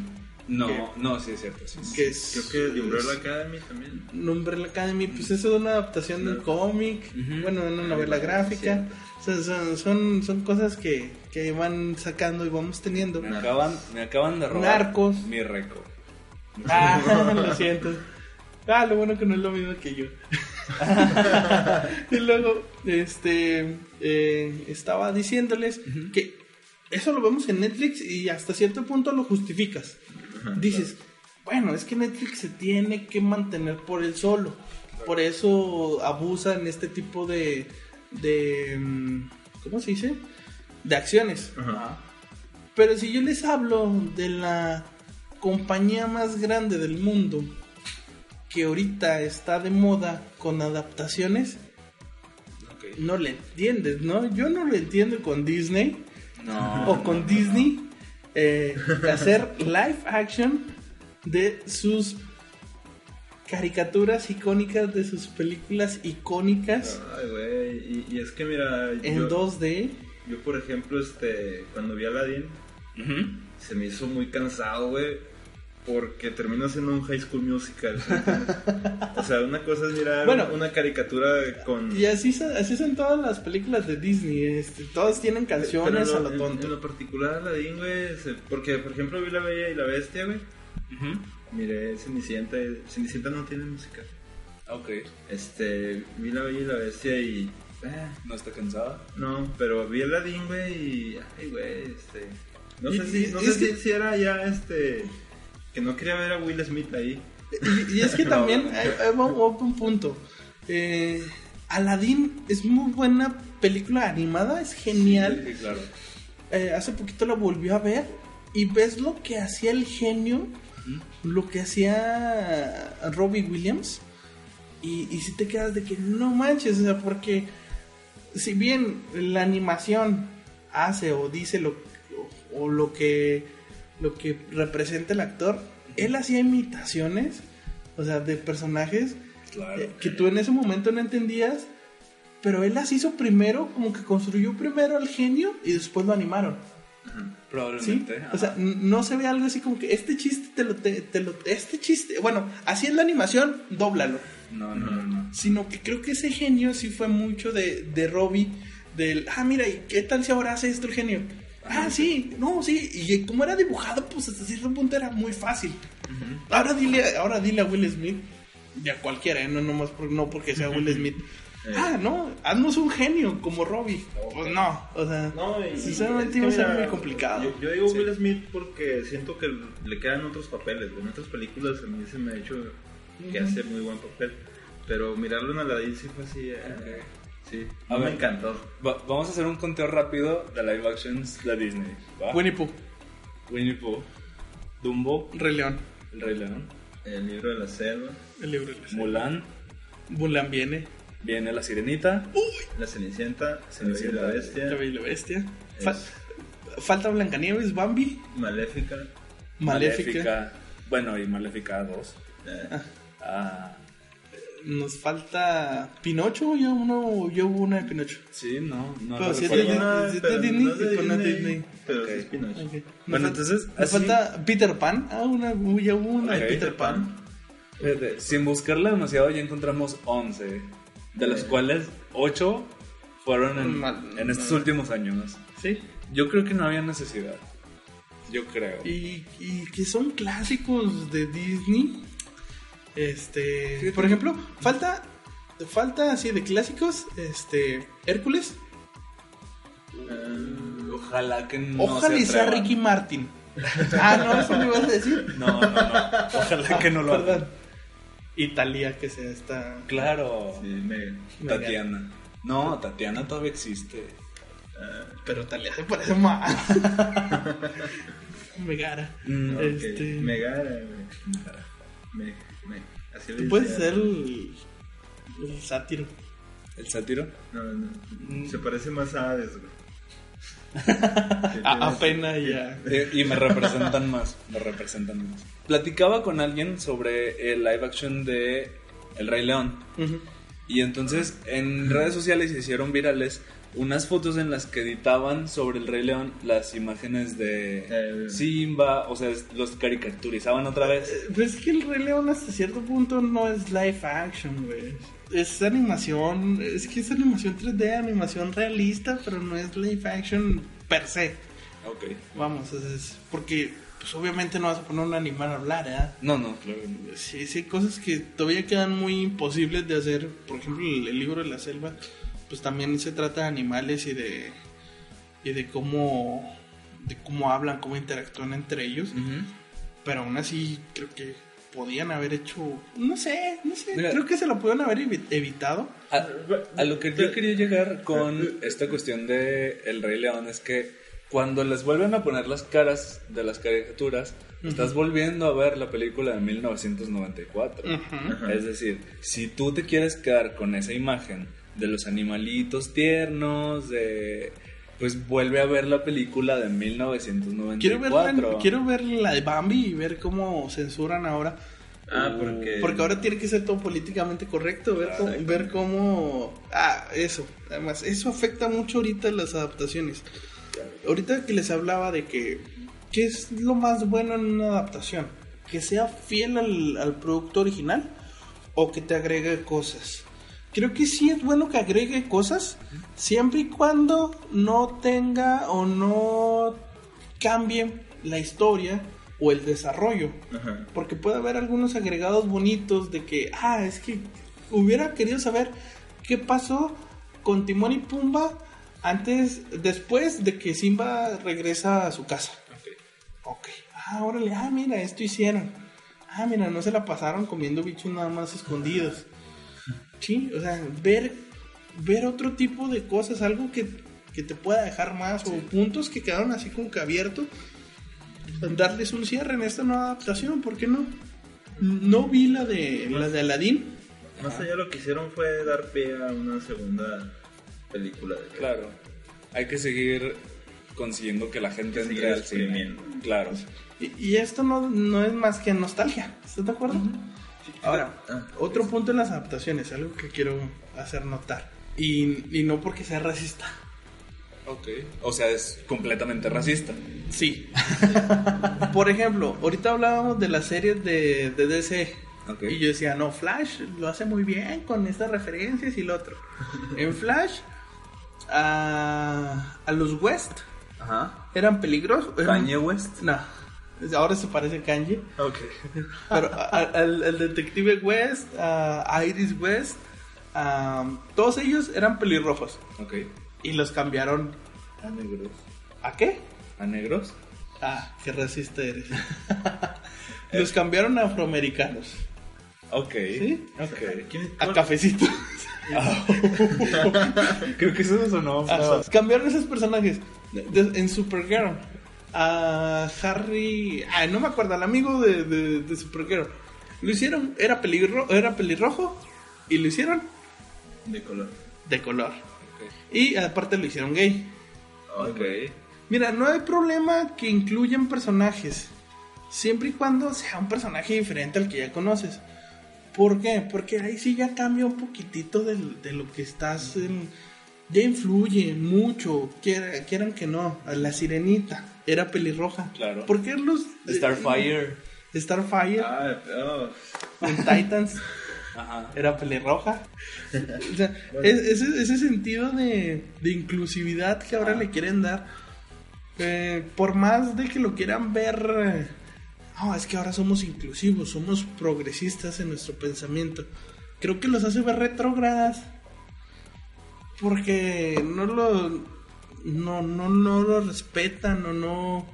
No, no, sí es cierto. Sí, sí. Que es, Creo que de Umbrella Academy también. Umbrella Academy, pues eso es una adaptación de un cómic, Ujú. bueno, de una novela bueno, gráfica. O sea, son, son, son cosas que, que van sacando y vamos teniendo. Me acaban, me acaban de robar Narcos. mi récord. Ah, lo siento. Ah, lo bueno que no es lo mismo que yo. y luego, este, eh, estaba diciéndoles que eso lo vemos en Netflix y hasta cierto punto lo justificas. Dices, bueno, es que Netflix se tiene que mantener por él solo. Por eso abusan este tipo de, de, mm, ¿cómo se dice? De acciones. Pero si yo les hablo de la compañía más grande del mundo, que ahorita está de moda con adaptaciones. No le entiendes, ¿no? Yo no lo entiendo con Disney No. o con Disney eh, hacer live action de sus caricaturas icónicas, de sus películas icónicas Ay, güey. Y, y es que mira, en yo, 2D. yo por ejemplo, este, cuando vi Aladdin, Ujú. se me hizo muy cansado, güey. Porque termina siendo un high school musical. o sea, una cosa es mirar Bueno. una caricatura con. Y así, son- así son todas las películas de Disney. Este, todas tienen Pero canciones en a lo, lo en- lo particular, Aladdin, güey. se- Porque, por ejemplo, vi La Bella y la Bestia, güey. Ujú. Miré Cenicienta. y- Cenicienta no tiene música. Ok. Este, vi La Bella y la Bestia y. eh, ¿No está cansada? no, pero vi Aladdin, güey, y. Ay, güey, este. No Y- sé si, no sé que- si era ya este. Que no quería ver a Will Smith ahí. Y, y es que también hay, hay un, un punto. Eh, Aladdin es muy buena película animada, es genial. Sí, claro. Eh, hace poquito la volvió a ver y ves lo que hacía el genio, lo que hacía Robbie Williams. Y, y si te quedas de que no manches, o sea, porque si bien la animación hace o dice lo, o, o lo que lo que representa el actor, él hacía imitaciones, o sea, de personajes Claro. eh, que tú en ese momento no entendías, pero él las hizo primero, como que construyó primero al genio y después lo animaron. ¿Sí? Probablemente. O sea, no se ve algo así como que este chiste te lo, te, te lo este chiste, bueno, así es la animación, dóblalo. no, no, no, no. Sino que creo que ese genio sí fue mucho de, de Robbie, del, ah, mira, ¿y qué tal si ahora hace esto el genio? Ah, sí, no, sí, y como era dibujado, pues hasta cierto punto era muy fácil. Ahora dile, ahora dile a Will Smith, y a cualquiera, ¿eh? no nomás por, no porque sea Will Smith. Eh. Ah, no, haznos un genio como Robbie. Pues no, o sea, No, y- sinceramente iba a ser muy complicado. Yo, yo digo Sí. Will Smith porque siento que le quedan otros papeles. En otras películas a mí se me ha hecho que hace muy buen papel. Pero mirarlo en Aladdin sí fue así. eh, Sí, A me ver. encantó. Va- vamos a hacer un conteo rápido de live actions de Disney. ¿va? Winnie Pooh, Winnie Pooh, Dumbo, Rey León, El Rey León, El libro de la selva, el libro de la selva. Mulan, Mulan viene, viene La Sirenita, La Cenicienta, Cenicienta, La y la La Bestia, Bella Bestia. Es- Fa- falta Blancanieves, Bambi, Maléfica. Maléfica. Bueno, y Maléfica 2. eh, Ah, Nos falta Pinocho, ya uno, yo hubo una de Pinocho. sí, no, no. Pero lo sí es de- Disney, Disney. Pero Ok. sí es Pinocho. Bueno, entonces, nos así- falta Peter Pan. Ah, una, ya hubo una de Peter Pan. Fíjate, sin buscarla demasiado ya encontramos 11, de los Eh. cuales 8 fueron en, Mal- en estos mal. últimos años. Sí. Yo creo que no había necesidad. Yo creo. Y, y que son clásicos de Disney. Este, por ejemplo, falta falta así de clásicos, este, Hércules. Eh, Ojalá que no. Ojalá se y sea. Ricky Martin. Ah, no, eso me ibas a decir. No, no, no. Ojalá que no lo hagan. Talía que sea esta. Claro. Sí, me, Tatiana. No, Tatiana todavía existe. ah, Pero Talía se parece más. Megara. Mm, ok, Este. Megara, güey. Me, me, así le Tú puedes ser el, el sátiro. ¿El sátiro? No, no. Mm. Se parece más a Hades, güey. A, apenas ya. Eh, y me representan más, me representan más. Platicaba con alguien sobre el live action de El Rey León. Y entonces en redes sociales se hicieron virales unas fotos en las que editaban sobre el Rey León las imágenes de Eh. Simba, o sea, los caricaturizaban otra vez. Pues es que el Rey León hasta cierto punto no es live action, güey. Es animación, es que es animación 3D, animación realista, pero no es live action per se. Ok. Vamos, es, es- porque pues obviamente no vas a poner un animal a hablar, ¿eh? No, no, claro. que no. Sí, sí, hay cosas que todavía quedan muy imposibles de hacer. Por ejemplo, el, el libro de la selva, pues también se trata de animales y de y de cómo de cómo hablan, cómo interactúan entre ellos. Pero aún así creo que podían haber hecho, no sé, no sé, Mira. creo que se lo pudieron haber evi- evitado. A, a lo que yo quería llegar con esta cuestión de El Rey León es que cuando les vuelven a poner las caras de las caricaturas, estás volviendo a ver la película de 1994. Ujú. Es decir, si tú te quieres quedar con esa imagen de los animalitos tiernos, de pues vuelve a ver la película de 1994. Quiero ver, la, quiero ver la de Bambi y ver cómo censuran ahora. Ah, porque. Porque ahora tiene que ser todo políticamente correcto, ver, cómo, ver cómo... Ah, eso. Además, eso afecta mucho ahorita las adaptaciones. Ahorita que les hablaba de que... ¿Qué es lo más bueno en una adaptación? ¿Que sea fiel al, al producto original? ¿O que te agregue cosas? Creo que sí es bueno que agregue cosas, siempre y cuando no tenga o no cambie la historia o el desarrollo. Ajá. Porque puede haber algunos agregados bonitos de que, ah, es que hubiera querido saber qué pasó con Timón y Pumba antes, después de que Simba regresa a su casa. Ok. Ah, órale, ah, mira, esto hicieron. Ah, mira, no se la pasaron comiendo bichos nada más escondidos. Sí, o sea, ver, ver otro tipo de cosas, algo que, que te pueda dejar más, o puntos que quedaron así como que abiertos, darles un cierre en esta nueva adaptación, ¿por qué no? No vi la de la de Aladdin. Más allá lo que hicieron fue dar pie a una segunda película de Claro. Hay que seguir consiguiendo que la gente Que entre al cine. Claro. Y, y esto no, no es más que nostalgia, ¿estás de acuerdo? Ahora, Ah, otro punto en las adaptaciones, algo que quiero hacer notar. Y, y no porque sea racista. Ok. O sea, es completamente racista. Sí. Por ejemplo, ahorita hablábamos de las series de, de DC. Ok. Y yo decía, no, Flash lo hace muy bien con estas referencias y lo otro. En Flash, a, a los West Ajá. eran peligrosos. Kanye West. No, ahora se parece a Kanye. Ok. Pero al, al detective West, a Iris West, a- todos ellos eran pelirrojos. Ok. Y los cambiaron. A negros. ¿A qué? ¿A negros? Ah, qué racista eres. los cambiaron a afroamericanos. Ok. ¿Sí? Ok. ¿quién- A cafecito. Creo que eso sonó. Ajá. Cambiaron esos personajes de- de- en Supergirl. A Harry. Ah, no me acuerdo, al amigo de, de, de Supergirl. Lo hicieron, era, peligro, era pelirrojo. Y lo hicieron De color. de color. Y aparte lo hicieron gay. Ok. Mira, no hay problema que incluyan personajes. Siempre y cuando sea un personaje diferente al que ya conoces. ¿Por qué? Porque ahí sí ya cambia un poquitito del- de, lo que estás en- Ya influye mucho, quiera- quieran que no. A La sirenita era pelirroja. Claro. ¿Por qué los... Starfire. Starfire Ah, oh, en Titans Ajá. era pelirroja. O sea, es- ese, ese sentido de, de inclusividad que ahora le quieren dar, eh, por más de que lo quieran ver, no, es que ahora somos inclusivos, somos progresistas en nuestro pensamiento. Creo que los hace ver retrógradas. Porque no lo. No, no, no lo respetan o no,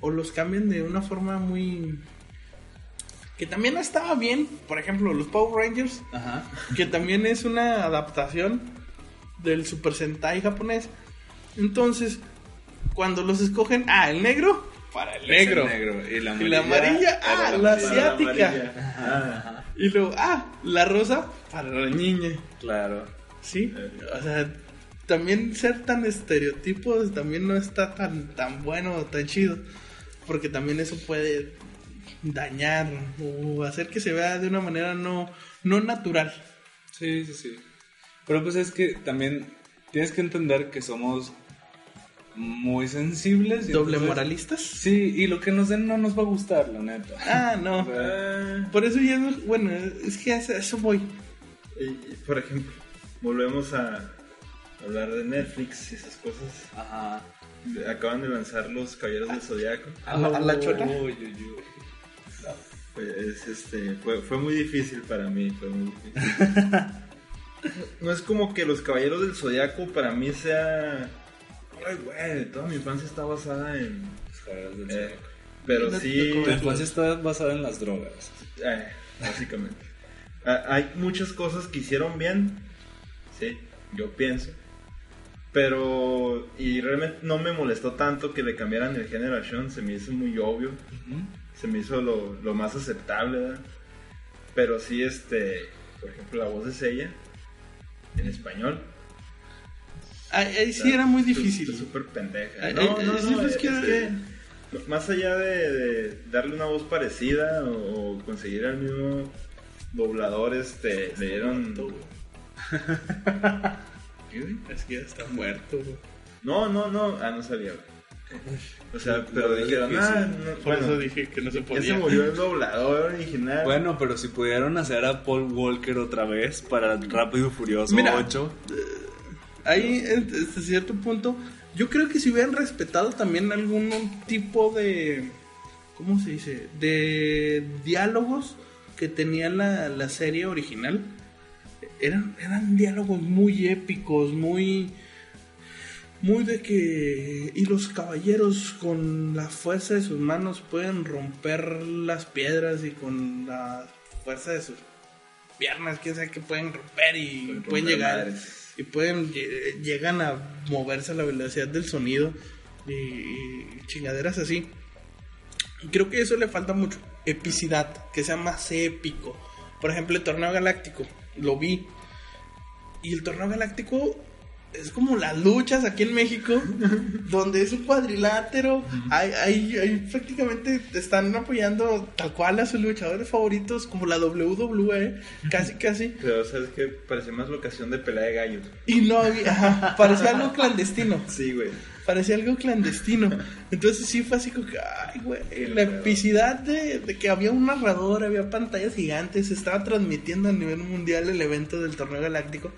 o los cambian de una forma muy... Que también estaba bien, por ejemplo, los Power Rangers, Ajá. que también es una adaptación del Super Sentai japonés. Entonces, cuando los escogen, ah, el negro, para el negro. Negro. Y la Y la amarilla, para ah, la la amarilla. asiática. Ah, Y luego, ah, la rosa para la niña. Claro. Sí, o sea, también ser tan estereotipos también no está tan, tan bueno, tan chido. Porque también eso puede dañar o hacer que se vea de una manera no, no natural. Sí, sí, sí. Pero pues es que también tienes que entender que somos muy sensibles. y ¿Doble entonces- moralistas? Sí, y lo que nos den no nos va a gustar, la neta. Ah, no. O sea, Por eso ya no, bueno, es que a eso- voy. y, por ejemplo, volvemos a hablar de Netflix y esas cosas. Ajá. Acaban de lanzar los Caballeros del Zodiaco. ¿A la, a la chota? Uy, uy, uy. Pues, este, fue, fue muy difícil para mí. Fue muy difícil. no es como que los Caballeros del Zodiaco para mí sea. Ay, güey, toda mi infancia está basada en. Los caballeros del eh, Zodiaco. pero No te sí. Tu infancia está basada en las drogas. Eh, básicamente. Ah, Hay muchas cosas que hicieron bien, sí, yo pienso. Pero, y realmente no me molestó tanto que le cambiaran el género a Sean, se me hizo muy obvio, se me hizo lo, lo más aceptable, ¿verdad? Pero sí, este, por ejemplo, la voz de Sella, en español. Ahí, ahí sí era muy difícil. súper pendeja. Ay, No, no, no, pues es que- que, más allá de, de darle una voz parecida o, o conseguir el mismo doblador, este, le dieron... ¿Qué, güey? Es que ya está muerto, güey. No, no, no, ah, no salía. güey. O sea, pero dijeron, ah, no, Por bueno, eso dije que no se ya podía. se murió el doblador original. Bueno, pero si pudieron hacer a Paul Walker otra vez para Rápido y Furioso Mira. 8. Ahí, en- hasta cierto punto, yo creo que si hubieran respetado también algún tipo de. ¿Cómo se dice? De diálogos que tenía la, la serie original. Eran, eran diálogos muy épicos, muy. Muy de que. Y los caballeros con la fuerza de sus manos pueden romper las piedras y con la fuerza de sus piernas, quién sabe que pueden romper y Pueden llegar madres. y pueden lle- llegan a moverse a la velocidad del sonido y, y chingaderas así. Y creo que eso le falta mucho epicidad, que sea más épico. Por ejemplo, el torneo galáctico, lo vi. Y el torneo galáctico es como las luchas aquí en México, donde es un cuadrilátero. Hay, hay, hay prácticamente te están apoyando tal cual a sus luchadores favoritos, como la WWE, casi, casi. Pero, ¿sabes qué? Parecía más locación de pelea de gallos. Y no había, ajá, parecía algo clandestino. Sí, güey. Parecía algo clandestino. Entonces sí fue así como que, ay, güey, la epicidad de, de que había un narrador, había pantallas gigantes, se estaba transmitiendo a nivel mundial el evento del torneo galáctico.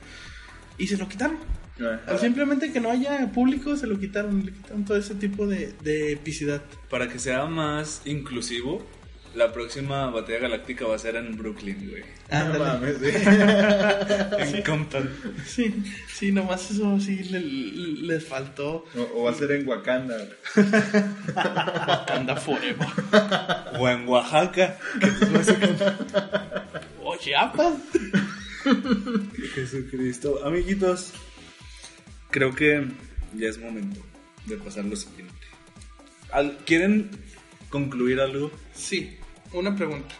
Y se lo quitaron. Ah, Al simplemente que no haya público, se lo quitaron. Le quitaron todo ese tipo de, de epicidad. Para que sea más inclusivo, la próxima batalla galáctica va a ser en Brooklyn, güey. No mames, güey. En Compton. Sí, sí, nomás eso sí le- les faltó. O, o va a ser en Wakanda. güey. Anda forever. O en Oaxaca. O Chiapas. Jesucristo. Amiguitos, creo que ya es momento de pasar lo siguiente. ¿Quieren concluir algo? Sí, una pregunta.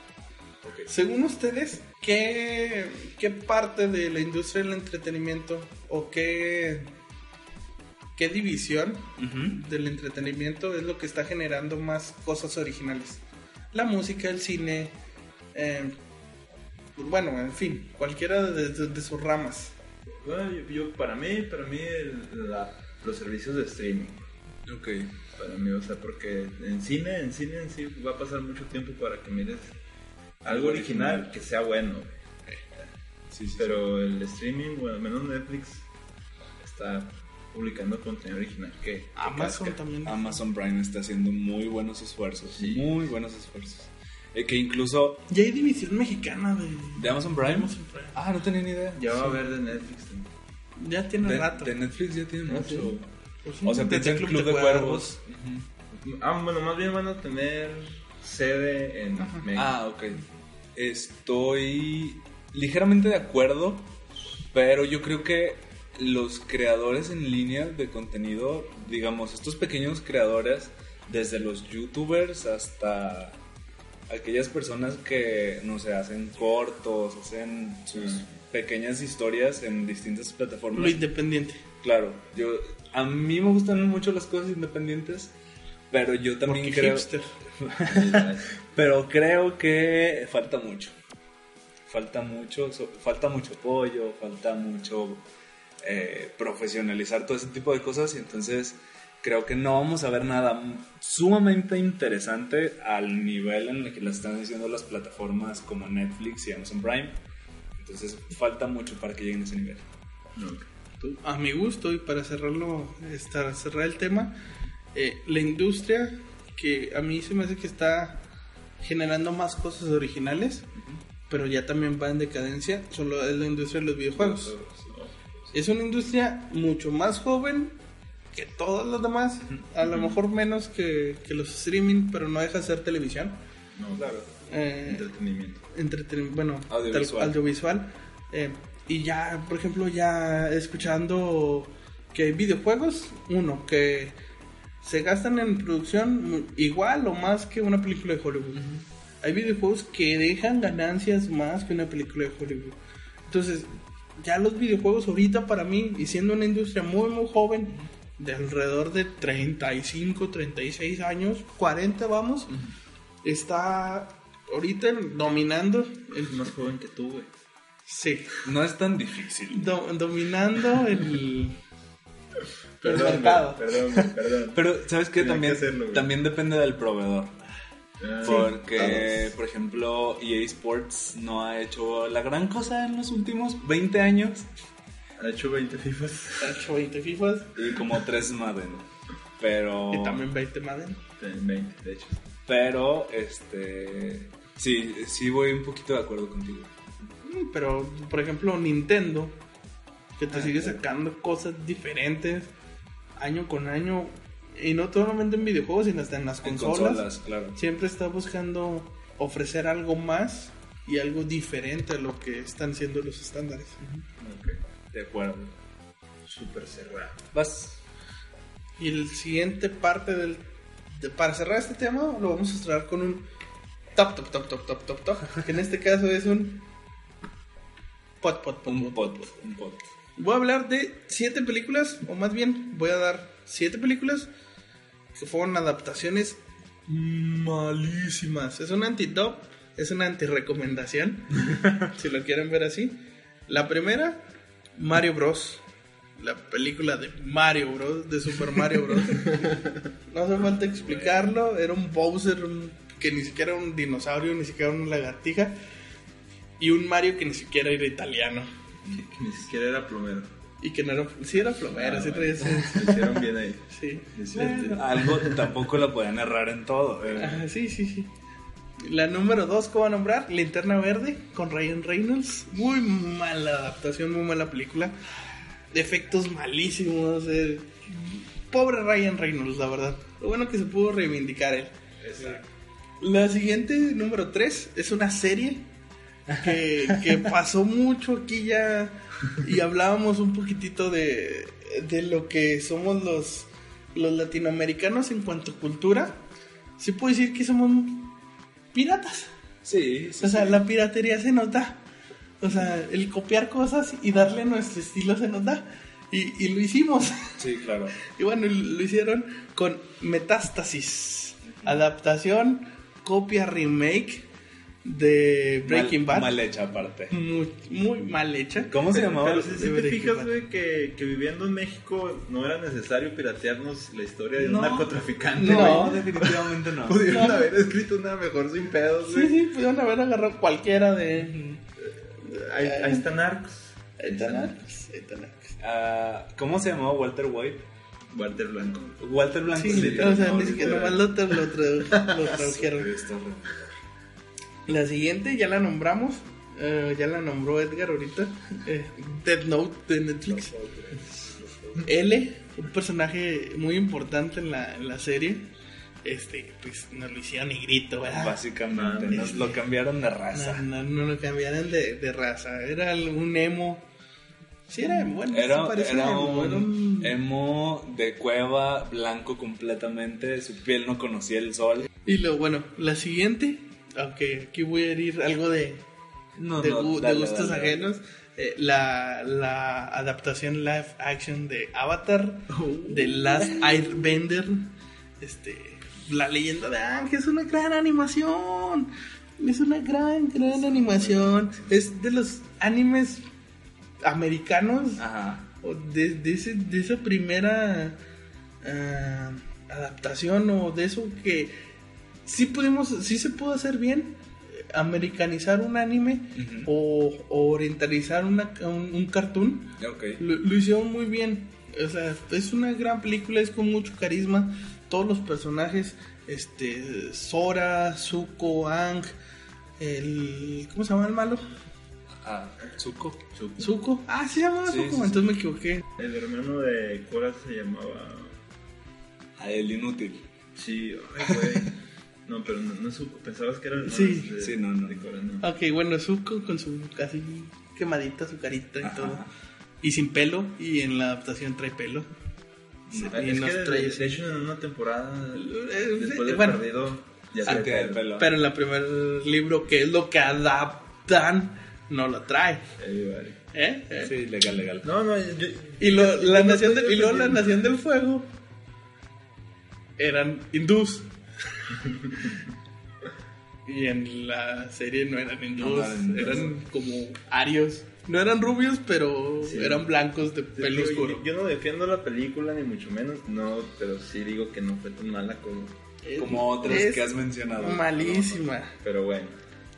Según ustedes, ¿qué, ¿qué parte de la industria del entretenimiento o qué, qué división del entretenimiento es lo que está generando más cosas originales? La música, el cine, eh, bueno, en fin, cualquiera de, de- de sus ramas. Bueno, yo, yo- para mí, para mí, el- la- los servicios de streaming. Ok. Para mí, o sea, porque en cine, en cine en sí va a pasar mucho tiempo para que mires algo original que sea bueno. Sí, sí, Pero el streaming, bueno, al menos Netflix, está publicando contenido original que, Amazon casca. también. Amazon Prime está haciendo muy buenos esfuerzos. Sí. Muy buenos esfuerzos. Eh, que incluso Ya hay división mexicana de, de Amazon Prime. Amazon Prime. Ah, no tenía ni idea. Ya va a haber de Netflix también. Ya tiene De, rato. de Netflix ya tiene Ah, mucho. Pues O sea, piensa en Club Club de de Cuervos. Cuervos. Ah, bueno, más bien van a tener sede en México. Ah, ok. Estoy ligeramente de acuerdo, pero yo creo que los creadores en línea de contenido, digamos, estos pequeños creadores, desde los youtubers hasta aquellas personas que, no sé, hacen cortos, hacen sus pequeñas historias en distintas plataformas. Lo independiente. Claro, yo a mí me gustan mucho las cosas independientes, pero yo también Porque creo hipster. pero creo que falta mucho. Falta mucho, so- falta mucho apoyo, falta mucho eh, profesionalizar todo ese tipo de cosas y entonces creo que no vamos a ver nada sumamente interesante al nivel en el que lo están haciendo las plataformas como Netflix y Amazon Prime. Entonces falta mucho para que lleguen a ese nivel. Tú, A mi gusto, y para cerrarlo, para cerrar el tema, eh, la industria que a mí se me hace que está generando más cosas originales, pero ya también va en decadencia, solo es la industria de los videojuegos. Es una industria mucho más joven que todas las demás, a lo mejor menos que, que los streaming, pero no deja de ser televisión. No, claro. Eh, Entretenimiento. entreten- bueno, Audiovisual. tal- audiovisual. Eh, y ya, por ejemplo, ya escuchando que hay videojuegos, uno, que se gastan en producción igual o más que una película de Hollywood. Hay videojuegos que dejan ganancias más que una película de Hollywood. Entonces, ya los videojuegos ahorita para mí, y siendo una industria muy, muy joven, de alrededor de 35, 36 años, 40 vamos, está ahorita dominando el Es más joven que tú, güey. Sí, No es tan difícil. do- dominando el, el Perdón, mercado. güey, perdón, perdón. Pero, ¿sabes qué? Tenía También, que hacerlo, también depende del proveedor. Ah, Porque, por ejemplo, EA Sports no ha hecho la gran cosa en los últimos 20 años Ha hecho 20 FIFAs. Ha hecho 20 FIFAs y como 3 Madden. Pero, y también 20 Madden. 20, de hecho. pero, este, sí, sí voy un poquito de acuerdo contigo. Mm, Pero, por ejemplo, Nintendo, que te Ah, sigue claro. sacando cosas diferentes año con año. Y no solamente en videojuegos, sino hasta en las En consolas. consolas, claro. Siempre está buscando ofrecer algo más y algo diferente a lo que están siendo los estándares. Ok. De acuerdo. Súper cerrado. Vas. Y el siguiente parte del... de- para cerrar este tema, lo vamos a cerrar con un top, top, top, top, top, top, top. Que en este caso es un... Pot, pot, pot, Un pot, pot, un pot. Voy a hablar de siete películas, o más bien voy a dar siete películas que fueron adaptaciones malísimas. Es un anti-top, es una anti-recomendación, si lo quieren ver así. La primera, Mario Bros. La película de Mario Bros. De Super Mario Bros. No hace falta explicarlo. Era un Bowser un- que ni siquiera era un dinosaurio, ni siquiera una lagartija. Y un Mario que ni siquiera era italiano. Que, que ni siquiera era plomero. Y que no era, sí era plomero, Ah, sí bueno. traía Lo hicieron bien ahí. sí. Cierto. Algo tampoco la pueden errar en todo. eh. Ajá, sí, sí, sí. La número dos que voy a nombrar, Linterna Verde, con Ryan Reynolds. Muy mala adaptación, muy mala película. Efectos malísimos. eh. Pobre Ryan Reynolds, la verdad. Lo bueno que se pudo reivindicar él. Exacto. La siguiente, número 3, es una serie que, que pasó mucho aquí ya y hablábamos un poquitito de, de lo que somos los, los latinoamericanos en cuanto a cultura. Sí puedo decir que somos piratas. Sí, sí, O sea, sí. la piratería se nota. O sea, el copiar cosas y darle nuestro estilo se nota. Y, y lo hicimos. Sí, claro. Y bueno, lo hicieron con Metástasis. Adaptación, copia, remake de Breaking Mal- Bad. Mal hecha aparte. Muy, muy mal hecha. ¿Cómo se llamaba? Pero si, si te fijas, güey, que, que viviendo en México no era necesario piratearnos la historia de No. un narcotraficante. No, güey. definitivamente no. Pudieron No. haber escrito una mejor sin pedos, Sí, güey. sí, pudieron haber agarrado cualquiera de. Ahí, ahí están Narcos. Ahí está Narcos, ahí está Narcos. Ah, ¿Cómo se llamaba Walter White? Walter Blanco. Walter Blanco. Sí, sí. o sea, no, ni siquiera nomás lo, lo tradujeron. La siguiente ya la nombramos. eh, ya la nombró Edgar ahorita. eh, Dead Note de Netflix. L, un personaje muy importante en la, en la serie, este, pues nos lo hicieron negrito, ¿verdad? Básicamente, nos lo cambiaron de raza. No, no, no lo cambiaron de, de raza, era un emo. Sí, era emo, bueno, Era, emo, un era un- emo de cueva, blanco completamente, su piel no conocía el sol. Y lo bueno, la siguiente, aunque aquí voy a herir algo de, No, de, no, gu- de dale, gustos dale. ajenos. eh, la, la adaptación live action de Avatar, de Last Airbender, este, la leyenda de Aang, es una gran animación, es una gran, gran animación, es de los animes americanos Ajá. o de, de, ese- de esa primera ah, adaptación o de eso que sí pudimos, sí se pudo hacer bien, eh, americanizar un anime o, o orientalizar una, un, un cartoon, lo, lo hicieron muy bien. O sea, es una gran película, es con mucho carisma. Todos los personajes, este, Sora, Zuko, Ang, el, ¿cómo se llama el malo? Ah, Zuko. Zuko. Ah, se llamaba Sí, Zuko, sí, sí. entonces me equivoqué. El hermano de Cora se llamaba. Ah, el inútil. Sí, ay, güey. No, pero no, no supo. Pensabas que era el Sí. de, Sí, no, no. de Cora, no. Ok, bueno, Zuko con su casi quemadita, su carita y Ajá. todo. Y sin pelo, y en la adaptación trae pelo. Sí, y es nos que de, trae- de hecho en una temporada Eh, después bueno. perdido ya Sí, se tiene el pelo. Pero en el primer libro, que es lo que adaptan, no lo trae. Vale. ¿Eh? ¿Eh? Sí, legal, legal. No, no, yo, Y, lo- yo la nación de- y luego la. Nación del Fuego eran hindús. y en la serie no eran hindús, No eran como arios. No eran rubios, pero Sí. eran blancos de pelo oscuro. Yo, yo no defiendo la película ni mucho menos, no, pero sí digo que no fue tan mala como. Como otras Es que has mencionado. Malísima. Pero bueno,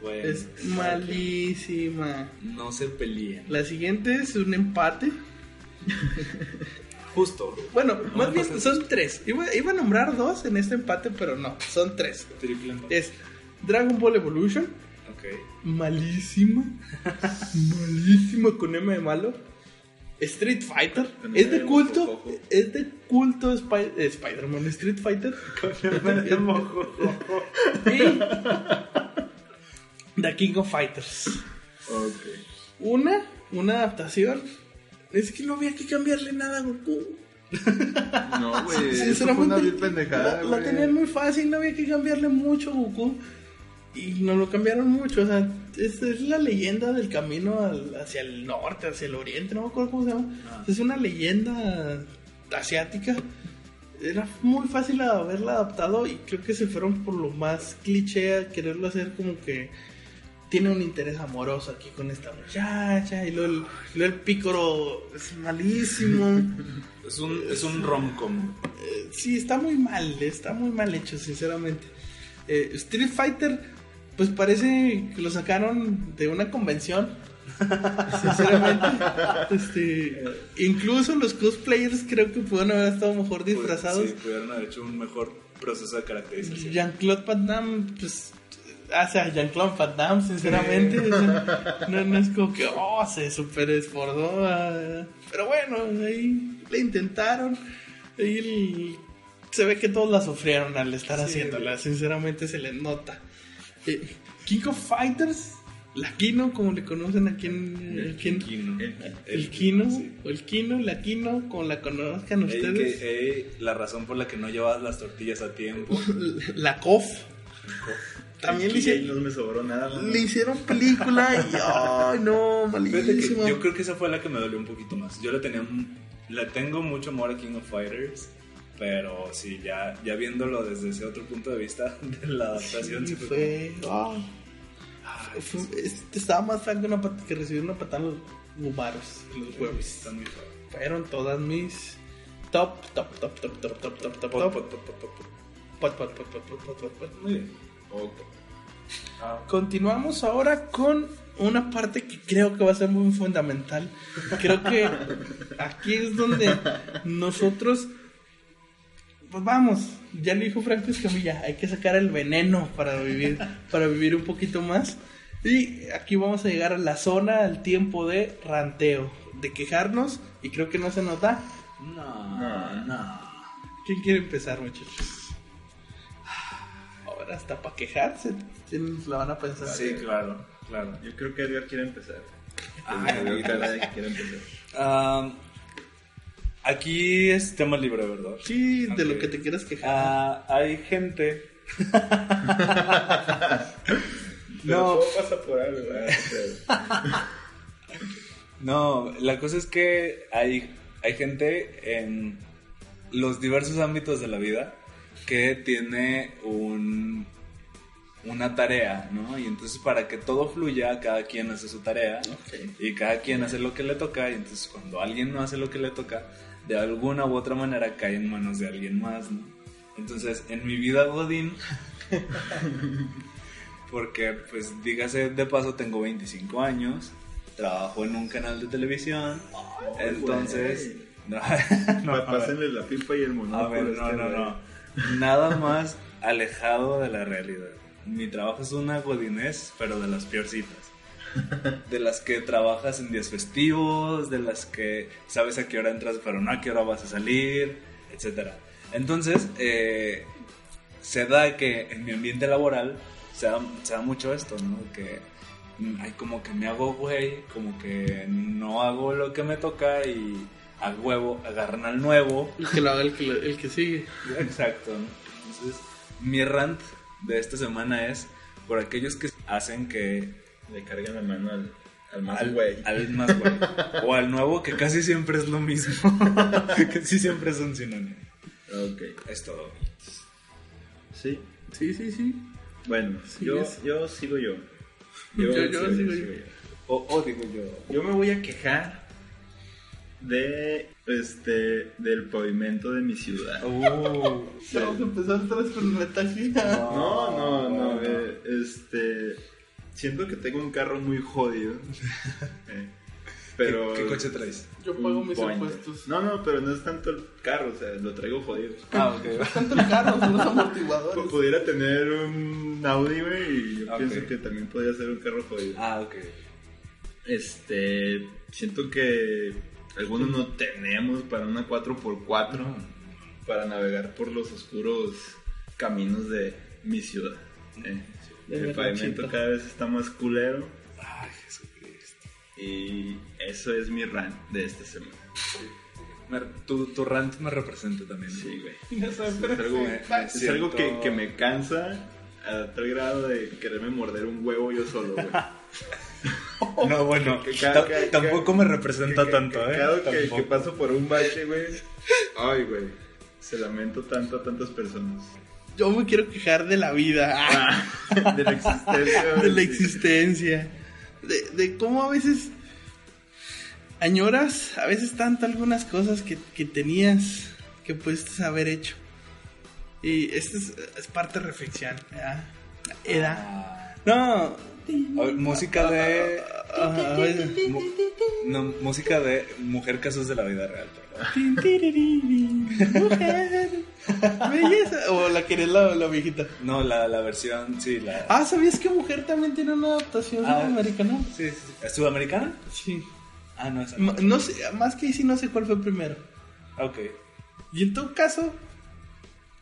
Bueno, Es malísima. No se peleen. La siguiente es un empate. Justo. Bueno, No más bien son tres. Iba, iba a nombrar dos en este empate, pero no, son tres. Triple empate. Es Dragon Ball Evolution, Ok. malísima, malísima con M de malo. Street Fighter, es de culto, es de culto Spy- Spider-Man, Street Fighter. y The King of Fighters. Una, una adaptación. Es que no había que cambiarle nada a Goku. No, güey, Sinceramente, una pendejada, la, tenían muy fácil, no había que cambiarle mucho a Goku. Y no lo cambiaron mucho, o sea, es, es la leyenda del camino al- hacia el norte, hacia el oriente, no me acuerdo cómo se llama. Ah. Es una leyenda asiática. Era muy fácil haberla adaptado y creo que se fueron por lo más cliché a quererlo hacer como que tiene un interés amoroso aquí con esta muchacha y luego el, luego el pícoro es malísimo. Es un, es un rom-com. Eh, sí, está muy mal, está muy mal hecho, sinceramente. Eh, Street Fighter, pues parece que lo sacaron de una convención. Sinceramente, este, incluso los cosplayers creo que pudieron haber estado mejor disfrazados. Sí, pudieron haber hecho un mejor proceso de caracterización. Jean-Claude Van Damme, pues, o sea, Jean-Claude Van Damme, sinceramente, o sea, no, no es como que, oh, se super esforzó, ah, pero bueno, ahí le intentaron, ahí el- se ve que todos la sufrieron al estar Sí, haciéndola, sinceramente se les nota. Eh, King of Fighters, la Kino, como le conocen aquí en el, Kin- Kino. El- el Kino, sí. o el Kino, la Kino, como la conozcan Ey, ustedes, que, ey, la razón por la que no llevabas las tortillas a tiempo. la KOF. También le hicieron, no me sobró nada. ¿no? Le hicieron película y ay no, malísimo. yo creo que esa fue la que me dolió un poquito más. Yo le tenía le tengo mucho amor a King of Fighters, pero sí, ya, ya viéndolo desde ese otro punto de vista de la adaptación, sí, Sí, fue fue, ah, como, ay, fue- este, estaba más que, una pat- que recibir una patada en los gumaros, en los huevos. Fueron todas mis top, top, top, top, top, top, top, top, Pot, top. pot, pot, pot, pot, pot. Pot, pot, pot, pot, pot, pot, pot, pot. Muy Ok. Continuamos ahora con una parte que creo que va a ser muy fundamental. Creo que aquí es donde nosotros, pues vamos, ya lo dijo Franco Escamilla, hay que sacar el veneno para vivir, para vivir un poquito más. Y aquí vamos a llegar a la zona, al tiempo de ranteo, de quejarnos, y creo que no se nota, No, No. no. ¿Quién quiere empezar, muchachos? Hasta para quejarse. ¿Quién la van a pensar? Sí, claro, claro. Yo creo que Edgar quiere empezar. De que quiere empezar. Ah, aquí es tema libre, ¿verdad? Sí, de lo que te quieras quejar. Ah, hay gente. No, pasa por algo, no, la cosa es que hay, hay gente en los diversos ámbitos de la vida que tiene un, una tarea, ¿no? Y entonces para que todo fluya, cada quien hace su tarea Ok. y cada quien hace lo que le toca y entonces cuando alguien no hace lo que le toca, de alguna u otra manera cae en manos de alguien más, ¿no? Entonces, en mi vida Godín, porque pues dígase de paso tengo 25 años, trabajo en un canal de televisión, entonces... No, no, ver. Pásenle la pipa y el A monóculo. ver, este, no, no, no. Nada más alejado de la realidad. Mi trabajo es una godinés, pero de las peorcitas. De las que trabajas en días festivos, de las que sabes a qué hora entras, pero no a qué hora vas a salir, etc. Entonces, eh, se da que en mi ambiente laboral se da, se da mucho esto, ¿no? Que mm, hay como que me hago güey, como que no hago lo que me toca y a huevo agarran al nuevo El que lo haga el que, lo- el que sigue. Exacto. ¿no? Entonces, mi rant de esta semana es por aquellos que hacen que Le cargan la mano al, al más al, güey. al más güey o al nuevo que casi siempre es lo mismo, casi siempre es un sinónimo. Ok. Es todo. Sí. Sí, sí, sí. Bueno, Sí, yo, es- yo sigo yo. Yo- yo sigo yo. O, o digo yo. Yo me voy a quejar de este del pavimento de mi ciudad. Uh, Vamos a empezar otra vez con la taxi. No, no, no, eh, este siento que tengo un carro muy jodido. eh, pero ¿Qué, qué coche traes? Yo pago mis impuestos. No, no, pero no es tanto el carro, o sea, lo traigo jodido. Ah, ok. Tanto el carro, son los P- amortiguadores. Pudiera tener un Audi, güey, y yo Ok. pienso que también podría ser un carro jodido. Ah, ok. Este, siento que algunos no tenemos para una 4x4 para navegar por los oscuros caminos de mi ciudad. eh. El pavimento cada vez está más culero Ay, Jesucristo. y eso es mi rant de esta semana. Me- tu, tu rant me representa también. Sí, güey. Ya sabes, Es pero algo, es algo que, que me cansa a tal grado de quererme morder un huevo yo solo, güey. No, bueno, cada- tampoco me representa tanto, que- ¿eh? Cada que, paso por un bache, güey. Ay, güey. Se lamento tanto a tantas personas. Yo me quiero quejar de la vida. Ah, de la existencia. de la existencia. De, de cómo a veces añoras, a veces tanto algunas cosas que, que tenías que pudiste haber hecho. Y esto es, es parte de reflexión. ¿verdad? Edad. Ah. No. A ver, música de. Ah, mu- no, música de Mujer Casos de la Vida Real, Mujer. Belleza. O la querés la, la viejita. No, la, la versión, sí, la. Ah, ¿sabías que Mujer también tiene una adaptación Ah. sudamericana? Sí, sí, sí. ¿Es sudamericana? Sí. Ah, no, esa. No sé, más que sí no sé cuál fue primero. Ok. Y en todo caso,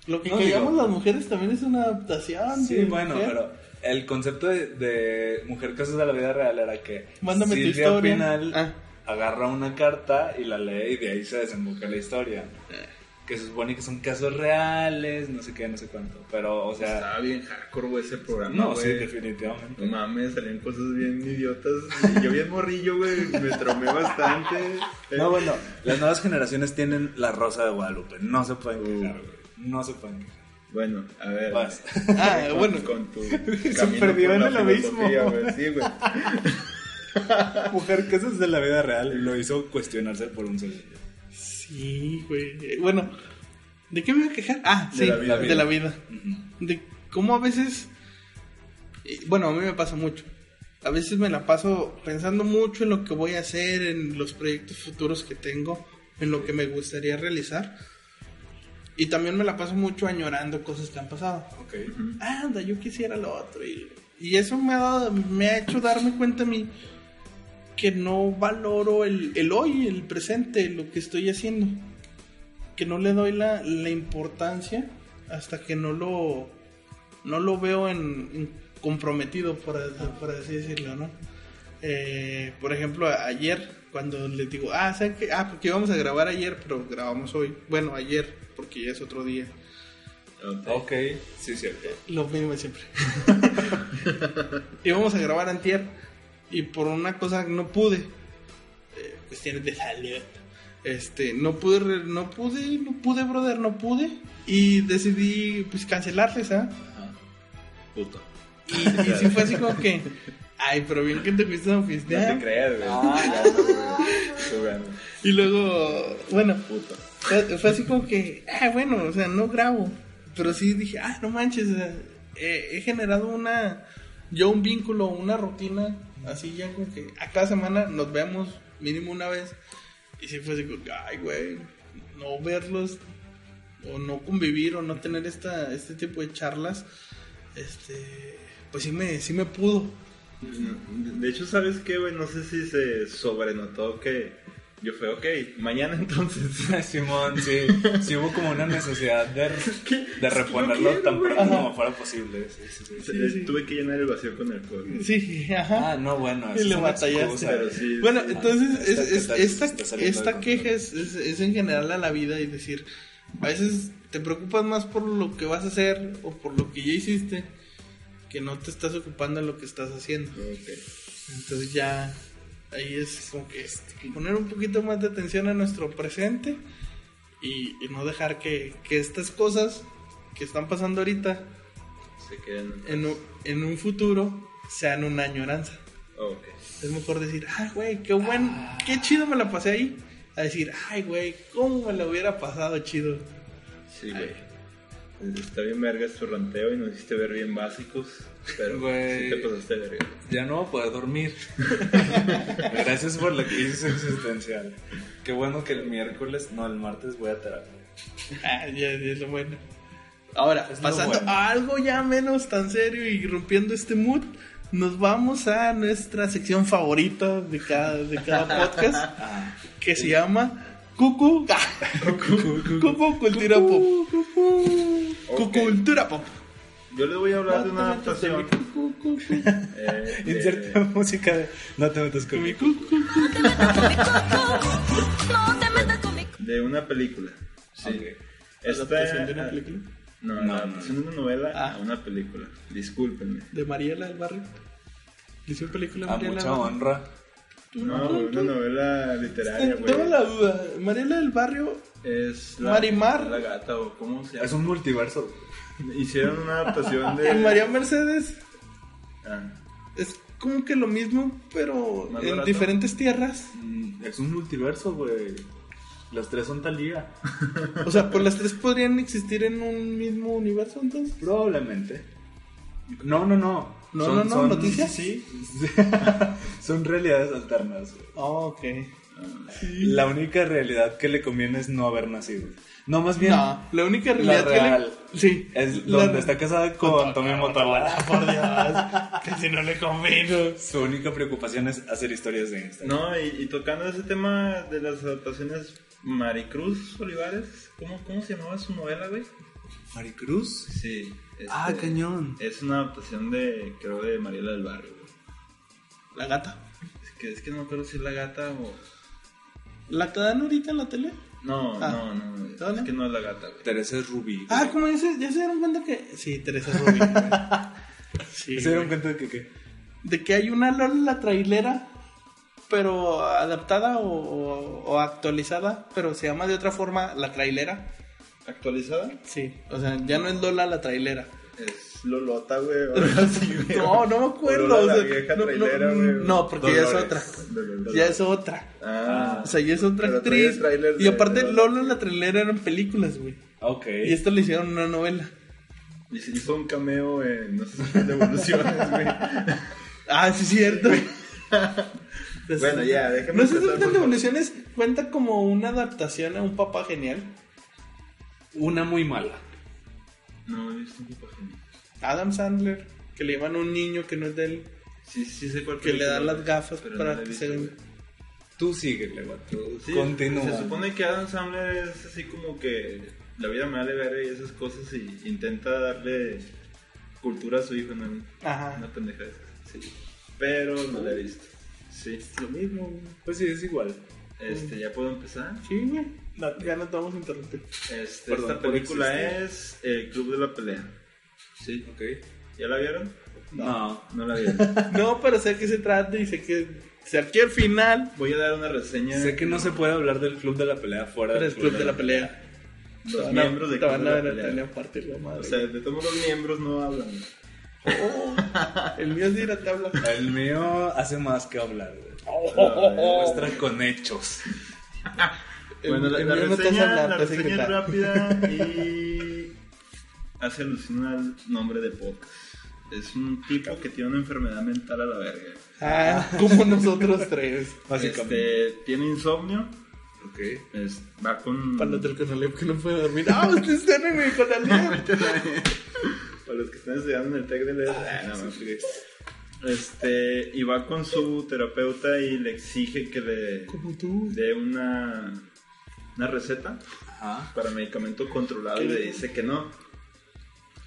lo que No, digo- las mujeres también es una adaptación. Sí, bueno, mujer. pero el concepto de, de Mujer Casos de la Vida Real era que Mándame tu Silvia historia. Pinal Ah. agarra una carta y la lee y de ahí se desemboca la historia. Que se supone que son casos reales, no sé qué, no sé cuánto. Pero, o sea, Estaba bien hardcore, güey, ese programa. no, sí, definitivamente. No mames, salían cosas bien idiotas. Y yo bien morrillo, güey. Me traumé bastante. No, bueno, las nuevas generaciones tienen la rosa de Guadalupe. No se pueden quejar, güey. No se pueden quejar. Bueno, a ver. Vas. Ah, Con- bueno. Con tu Se perdió en la el abismo. güey. Sí, güey. Mujer Casos de la Vida Real lo hizo cuestionarse por un segundo. Sí, güey. Bueno, ¿de qué me voy a quejar? Ah, De sí, la vida. de la vida. De cómo a veces. y, Bueno, a mí me pasa mucho. A veces me la paso pensando mucho en lo que voy a hacer, en los proyectos futuros que tengo, en lo que me gustaría realizar. Y también me la paso mucho añorando cosas que han pasado. Ok. anda, yo quisiera lo otro. Y, y eso me ha, dado- me ha hecho darme cuenta a mí que no valoro el, el hoy, el presente, lo que estoy haciendo. que no le doy la, la importancia hasta que no lo no lo veo en, en comprometido por, por así decirlo no Eh, por ejemplo ayer cuando les digo ah ¿saben qué? ah porque íbamos a grabar ayer pero grabamos hoy bueno ayer porque ya es otro día Ok. Sí, cierto. lo mismo de siempre íbamos a grabar antier y por una cosa no pude eh, cuestiones de salud este no pude no pude no pude brother no pude y decidí pues cancelarles ¿ah? Puto. y, y sí fue así como que ay pero bien que te fuiste a No pistear te creas, güey. Ah. Jugando. y luego bueno Puto. fue, fue así como que ah bueno o sea no grabo pero sí dije ah no manches o sea, he, generado una yo un vínculo una rutina así ya como que a cada semana nos vemos mínimo una vez y sí fue así como ay güey no verlos o no convivir o no tener esta este tipo de charlas este pues sí me sí me pudo De hecho, ¿sabes qué, güey? No sé si se sobrenotó que yo fue, ok, mañana entonces. Simón, sí, sí hubo como una necesidad de, de reponerlo quiero, tan pronto como fuera posible. Sí, sí, sí. Sí, sí. Tuve que llenar el vacío con alcohol. sí ajá Ah, no, bueno, Y eso le es una batallaste. excusa, Pero güey. sí. Bueno, sí. entonces es- Esta- es- esta- esta, queja es, es- es en general a la vida y decir, a veces te preocupas más por lo que vas a hacer o por lo que ya hiciste que no te estás ocupando en lo que estás haciendo. Ok. Entonces ya ahí es como que poner un poquito más de atención a nuestro presente y, y no dejar que, que estas cosas que están pasando ahorita Se quedan. en un, en un futuro sean una añoranza. Ok. Es mejor decir, ay, güey, qué buen, qué chido me la pasé ahí. A decir, ay, güey, cómo me la hubiera pasado chido. Sí, güey. Está bien vergas tu ranteo y nos hiciste ver bien básicos. Pero Güey. sí te pasaste de verga. Ya no voy a poder dormir. Gracias por la crisis existencial. Qué bueno que el miércoles, no, el martes voy a terapia. Ah, ya, ya es lo bueno. Ahora, Es pasando bueno. a algo ya menos tan serio y rompiendo este mood, nos vamos a nuestra sección favorita de cada, de cada podcast, Ah, que se llama Cucu. Cucu Cultura Pop. Cucu Cultura Pop. Yo les voy a hablar de una adaptación. cucu, cucu. eh, de- Inserta música de No te metas Con mi conmigo. cucu. No te metas con mi de una película. Sí. ¿Adaptación de una película? No, No, adaptación de una novela Ah. a una película. Discúlpenme. De Mariela del Barrio. ¿Hizo película A Mariela mucha del Barrio? honra. No, una novela literaria, güey. Tengo la duda. Mariela del Barrio. Es la, Marimar. La gata, o cómo se llama. Es un multiverso. Hicieron una adaptación de. En María Mercedes Ah, es como que lo mismo, pero ¿Más en barato? diferentes tierras. Mm, Es un multiverso, güey. Los tres son Talía. O sea, pues las tres podrían existir en un mismo universo, entonces. Probablemente. No, no, no. No, no, no, ¿noticias? Sí. son realidades alternas. güey. Oh, ok. La única realidad que le conviene es no haber nacido. No, más bien. No, la única realidad La que le- real. Sí. Es La- donde está casada con Tommy Motola. Por Dios. que si no le convino. Su única preocupación es hacer historias de Instagram. No, y, y tocando ese tema de las adaptaciones, Maricruz Olivares, ¿cómo, cómo se llamaba su novela, güey? Maricruz. Sí. Este, Ah, cañón. Es una adaptación de, creo, de Mariela del Barrio, güey. La gata. Es que, es que no me acuerdo si es la gata o... ¿La que dan ahorita en la tele? No, Ah. no, no, ¿No, es no? que no es la gata, güey. Teresa es Rubí. Ah, ¿cómo dices? ¿Ya se dieron cuenta que.? Sí, Teresa Rubí. güey. sí. ¿Se dieron güey. cuenta de que qué? De que hay una Lola la trailera, pero adaptada o, o- o actualizada, pero se llama de otra forma la trailera. ¿Actualizada? Sí, o sea, ya no es Lola la trailera. Es Lolota, güey, güey. No, no me acuerdo. Lola o la sea, vieja no, trailera, no, güey. no, porque ya es Dolores. otra. Dolores. Ya es otra. Ah, O sea, ya es otra actriz. Y aparte, de Lola la trailera eran películas, güey. Ok. Y esto le hicieron una novela. y se hizo un cameo en, no sé si evoluciones, güey. Ah, sí, es cierto. Bueno, ya, déjame No sé si. Evoluciones cuenta como una adaptación a un papá genial. Una muy mala. No, he visto un genial. Adam Sandler, que le llevan a un niño que no es de él, Sí, sí sé cuál que le dan las gafas no para he que visto, se güey. Tú síguele, vato. Sí, Continúa. Se supone que Adam Sandler es así como que la vida me vale ver y esas cosas y intenta darle cultura a su hijo, ¿no? Ajá. Una pendeja de esas, sí. Pero no la he visto. Sí. Lo mismo. Pues sí, es igual. Este, ¿ya puedo empezar? Sí, güey. Ya no te vamos a interrumpir. Este, Perdón esta película es El Club de la Pelea. Sí. Ok. ¿Ya la vieron? No. No la vieron. No, pero sé que se trata y sé que, sé que al final Voy a dar una reseña. Sé que no se puede hablar del club de la pelea fuera del club de la pelea. Te Los van a- miembros del te Club van de a la ver Pelea. tele a partir la madre. O sea, de todos los miembros no hablan. Oh, el mío es de te habla. El mío hace más que hablar. güey. Oh. Muestra con hechos. Bueno, la, la reseña, hablar, la reseña es rápida y hace alusión al nombre de podcast. Es un tipo que tiene una enfermedad mental a la verga. Ah, como nosotros tres. Básicamente. Este, tiene insomnio, Ok. es- va con... Pálate el Conalep que no puede dormir. ¡Ah, ustedes están en el Conalep! Para los que están estudiando en el TEC de LED, ah, no, no, este, y va con su terapeuta y le exige que le Como tú. dé una, una receta Ajá. para medicamento controlado y le dice que no.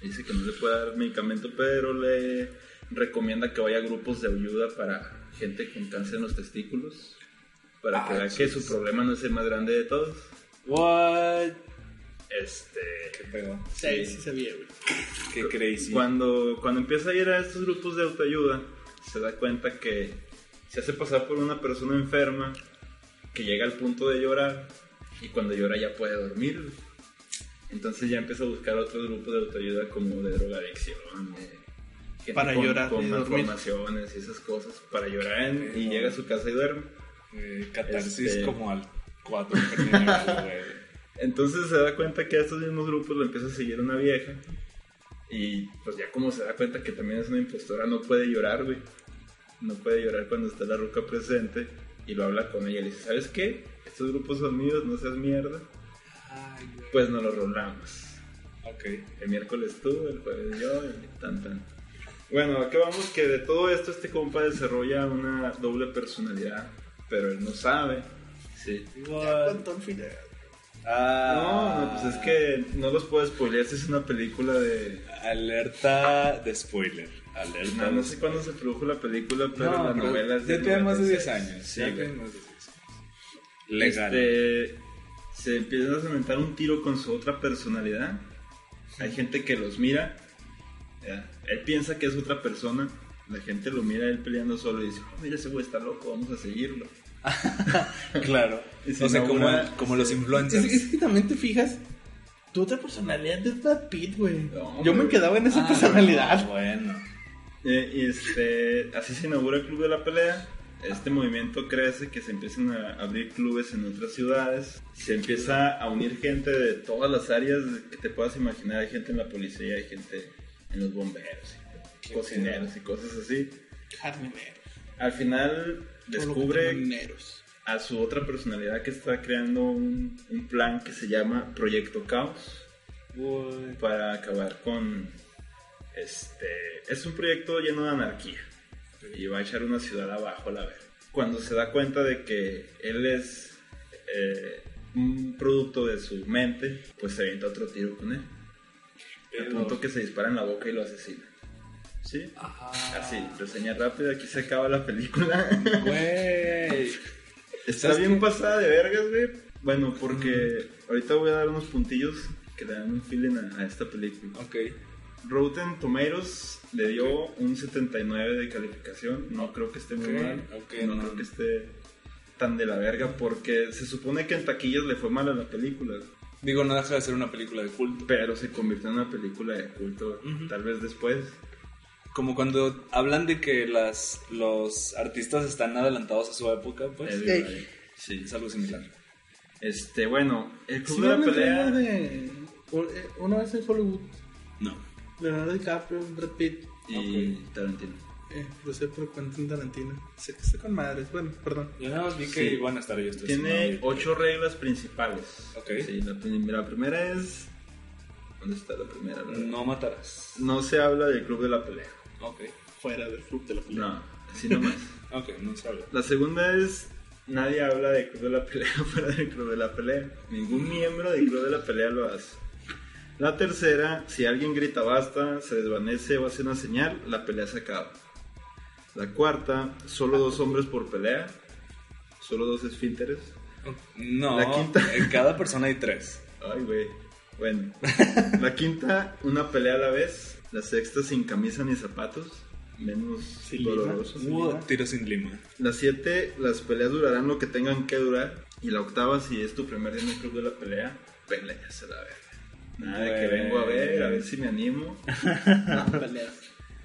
Le Dice que no le puede dar medicamento, pero le recomienda que vaya a grupos de ayuda para gente con cáncer en los testículos. Para que Ah, vea que su problema no es el más grande de todos. What? Este. Qué pedo. Sí, sí sabía, güey. Qué crazy. Cuando, cuando empieza a ir a estos grupos de autoayuda, se da cuenta que se hace pasar por una persona enferma que llega al punto de llorar y cuando llora ya puede dormir. Entonces ya empieza a buscar otro grupo de autoayuda como de drogadicción, de gente Para con, llorar con y malformaciones y esas cosas, para llorar en- y llega a su casa y duerme. Eh, catarsis Este- como al 4 en general, güey. Entonces se da cuenta que a estos mismos grupos lo empieza a seguir una vieja. Y pues ya como se da cuenta que también es una impostora, no puede llorar, güey. No puede llorar cuando está la ruca presente. Y lo habla con ella. Le dice, ¿sabes qué? Estos grupos son míos, no seas mierda. Ay. Pues nos los rolamos. Ok. El miércoles tú, el jueves yo, y tan tan. Bueno, acá vamos que de todo esto este compa desarrolla una doble personalidad. Pero él no sabe. Sí. Ya contó el final. Ah. No, no, pues es que no los puedo spoilear. Esta es una película de. Alerta de spoiler. Alerta. No, no sé cuándo se produjo la película, pero No, la novela es de ya tiene más de 10 96. años. Sí, ya tiene más de 10 años. Legal. Este, se empiezan a cementar un tiro con su otra personalidad. Hay gente que los mira. ya, Él piensa que es otra persona. La gente lo mira él peleando solo y dice: "Oh, Mira, ese güey está loco, vamos a seguirlo. Claro. Se O sea, como, como los sí. Es, influencers. es que también te fijas. Tu otra personalidad es Brad Pitt, güey. No, Yo me quedaba en esa Ah, personalidad. no, bueno. Eh, y este, así se inaugura el Club de la Pelea. Este movimiento crece, que se empiezan a abrir clubes en otras ciudades. Se empieza a unir gente de todas las áreas que te puedas imaginar. Hay gente en la policía, hay gente en los bomberos, Qué cocineros y cosas así. Jardineros. Al final descubre a su otra personalidad que está creando un, un plan que se llama Proyecto Caos Uy. para acabar con este es un proyecto lleno de anarquía y va a echar una ciudad abajo a la vez cuando se da cuenta de que él es eh, un producto de su mente pues se avienta otro tiro con él Pero- punto que se dispara en la boca y lo asesina sí Ah, así reseña rápida aquí se acaba la película Güey. Está ¿Sabes bien qué? pasada de vergas, güey. Bueno, porque ahorita voy a dar unos puntillos que le dan un feeling a, a esta película. Ok. Rotten Tomatoes le dio un 79 de calificación. No creo que esté muy Ok, mal. ok, no, no. creo que esté tan de la verga porque se supone que en taquillas le fue mal a la película. Digo, no deja de ser una película de culto. Pero se convirtió en una película de culto Ujú. tal vez después. Como cuando hablan de que las, los artistas están adelantados a su época, pues Everybody. Sí. es algo similar. Este, bueno, el club ¿Sí de la pelea... de eh, Una vez en Hollywood? No. Leonardo DiCaprio, Brad Pitt. Y Tarantino. Eh, lo sé por Quentin Tarantino. Sé que está con madres. Bueno, perdón. Yo nada más vi que Sí. iban a estar ellos tres. Tiene ocho reglas principales. Ok. Sí, la, la primera es. ¿Dónde está la primera? verdad? No matarás. No se habla del club de la pelea. Ok. Fuera del club de la pelea. No, así nomás. Ok, no se habla. la segunda es. nadie habla de Club de la Pelea fuera del Club de la Pelea. Ningún miembro del Club de la Pelea lo hace. La tercera, si alguien grita basta, se desvanece o hace una señal, la pelea se acaba. La cuarta, solo dos hombres por pelea, solo dos esfínteres. No, La quinta. en cada persona hay tres. Ay, güey. Bueno. La quinta, una pelea a la vez. La sexta, sin camisa ni zapatos. Menos Sin lima. doloroso. Uh, tiro sin lima. La siete, las peleas durarán lo que tengan que durar. Y la octava, si es tu primer día en el club de la pelea, peleas a la verga. Nada de que vengo a ver, a ver si me animo. No, peleas.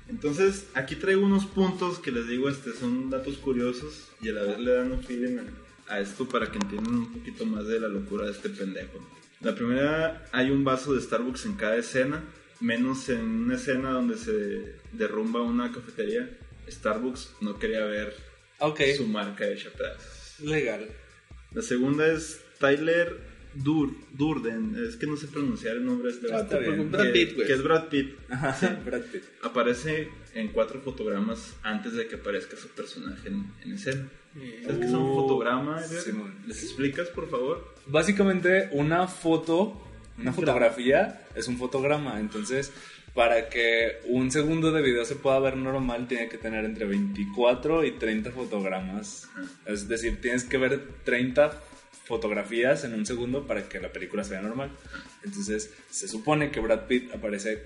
Entonces, aquí traigo unos puntos que les digo, este, son datos curiosos y a la vez le dan un feeling a, a esto para que entiendan un poquito más de la locura de este pendejo. La primera, hay un vaso de Starbucks en cada escena, menos en una escena donde se derrumba una cafetería. Starbucks no quería ver su marca hecha pedazos. legal. La segunda es Tyler Dur Durden, es que no sé pronunciar el nombre de este Ah, Que- Brad Pitt, güey. que es Brad Pitt. Ajá, Brad Pitt. Aparece en cuatro fotogramas antes de que aparezca su personaje en, en escena. ¿Sabes qué es un Uh, fotograma? Edgar? Simón. ¿Les explicas, por favor? Básicamente, una foto, una fotografía es un fotograma. Entonces, para que un segundo de video se pueda ver normal, tiene que tener entre 24 y 30 fotogramas. Es decir, tienes que ver 30 fotografías en un segundo para que la película sea normal. Entonces, se supone que Brad Pitt aparece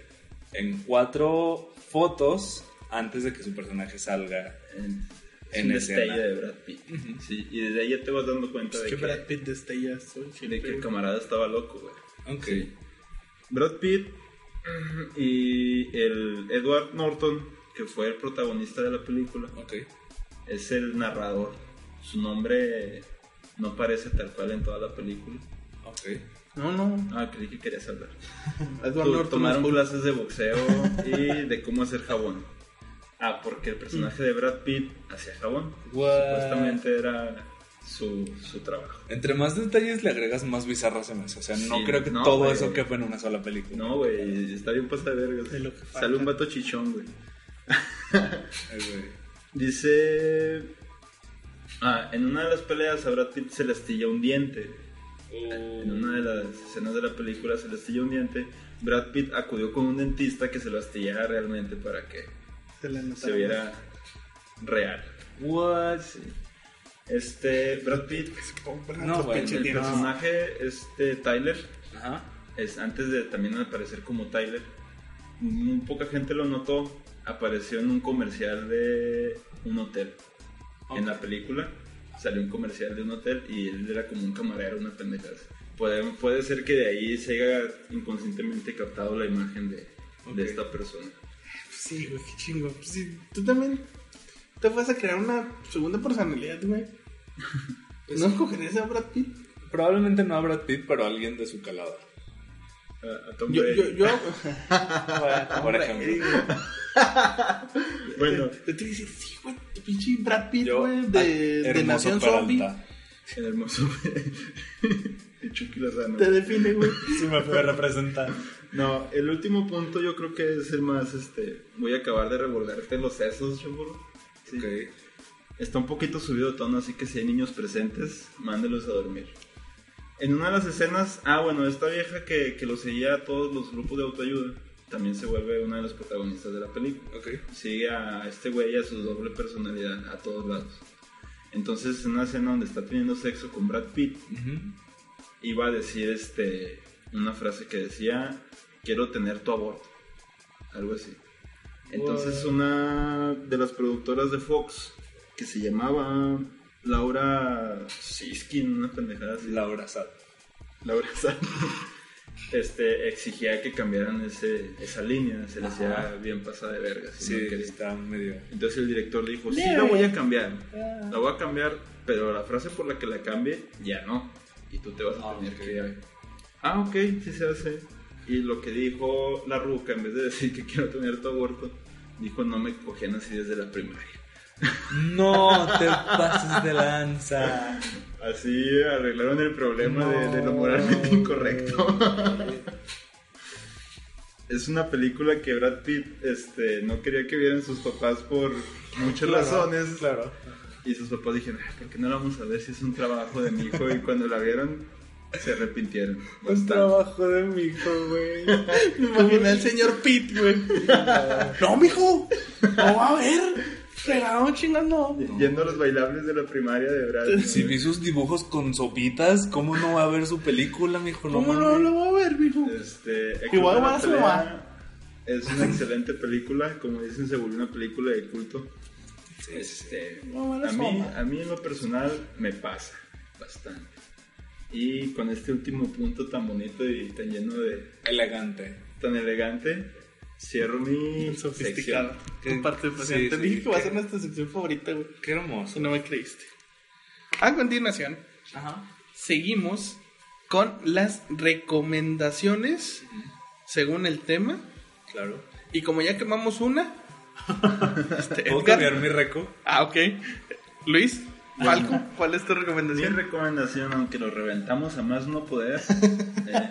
en cuatro fotos antes de que su personaje salga. En, En en escena. destello de Brad Pitt. sí, y desde ahí ya te vas dando cuenta Es de que que, Brad Pitt destella soy de que el camarada estaba loco, güey. Ok. Sí. Brad Pitt y el Edward Norton, que fue el protagonista de la película, Ok. es el narrador. Su nombre no aparece tal cual en toda la película. Ok. No, no. Ah, creí que querías hablar. Edward Norton tomaron es- clases de boxeo y de cómo hacer jabón. Ah, porque el personaje de Brad Pitt hacía jabón. What? Supuestamente era su, su trabajo. Entre más detalles le agregas, más bizarra se me hace. O sea, no Sí, creo que no, todo güey. eso quepa en una sola película. No, güey, está bien pasada de vergas. Sale un vato chichón, güey. Güey. Dice... Ah, en una de las peleas a Brad Pitt se le astilla un diente. En una de las escenas de la película se le astilla un diente. Brad Pitt acudió con un dentista que se lo astillara realmente para que Se le notaba se viera real. What? Este, Brad Pitt. No, pinches el personaje, este, Tyler, Ajá. es antes de también aparecer como Tyler, muy poca gente lo notó, apareció en un comercial de un hotel. En la película salió un comercial de un hotel y él era como un camarero, una pendejada. así. Puede, puede ser que de ahí se haya inconscientemente captado la imagen de, de Ok. esta persona. Sí, güey, qué chingo. Pues sí, tú también te vas a crear una segunda personalidad, güey. Pues ¿No escogerías a Brad Pitt? Probablemente no a Brad Pitt, pero a alguien de su calada. A- a Tom Yo, Brady. yo, yo. Por ejemplo. Bueno, Yo te dice, sí, güey, pinche Brad Pitt, Yo, güey, a- de, de Nación. Zombie. el hermoso Chucky Lozano. Te define, güey. Sí me puede representar. No, el último punto yo creo que es el más, este, voy a acabar de revolverte los sesos, chuburo. Sí. Ok. Está un poquito subido de tono, así que si hay niños presentes, mándelos a dormir. En una de las escenas, ah, bueno, esta vieja que, que lo seguía a todos los grupos de autoayuda, también se vuelve una de las protagonistas de la película. Ok. Sigue a este güey y a su doble personalidad a todos lados. Entonces, en una escena donde está teniendo sexo con Brad Pitt, iba a decir este una frase que decía quiero tener tu aborto algo así entonces una de las productoras de Fox que se llamaba Laura Siskin una pendejada así Laura Sad. Laura Sand, este exigía que cambiaran ese, esa línea se le hacía bien pasada de verga Sí, está medio. entonces el director dijo sí la voy a cambiar la voy a cambiar pero la frase por la que la cambie ya no y tú te vas a Ah, tener que Ah, ok, sí se hace. Y lo que dijo la ruca, en vez de decir que quiero tener tu aborto, dijo no me cogían así desde la primaria. No te pases de lanza. Así arreglaron el problema de, de lo moralmente incorrecto. es una película que Brad Pitt este, no quería que vieran sus papás por muchas Claro, razones. Claro. Y sus papás dijeron, "Ay, ¿por qué no la vamos a ver si es un trabajo de mi hijo? Y cuando la vieron, se arrepintieron. bastante. de mi hijo, güey. Me imaginé al señor Pete, güey. no, mijo. No va a ver. Fregado chingando. Yendo a los bailables de la primaria de Brad. Si vi sus dibujos con sopitas, ¿cómo no va a ver su película, mijo? No ¿Cómo no lo va a ver, mijo? Este, Igual va a mamá. Es una excelente película, como dicen, se volvió una película de culto. Este, No, a, mí, a mí en lo personal me pasa bastante. Y con este último punto tan bonito y tan lleno de... Elegante. tan elegante, cierro mi Sofisticado. pues, Sí, Te sí, dije que va a ser nuestra sección favorita, güey. Qué hermoso. Si no me creíste. A continuación, Ajá. seguimos con las recomendaciones según el tema. Claro. Y como ya quemamos una, este, ¿Puedo Edgar- cambiar mi reco? Ah, ok. Luis, Falco, ¿cuál es tu Mi recomendación? recomendación, aunque lo reventamos a más no poder, eh,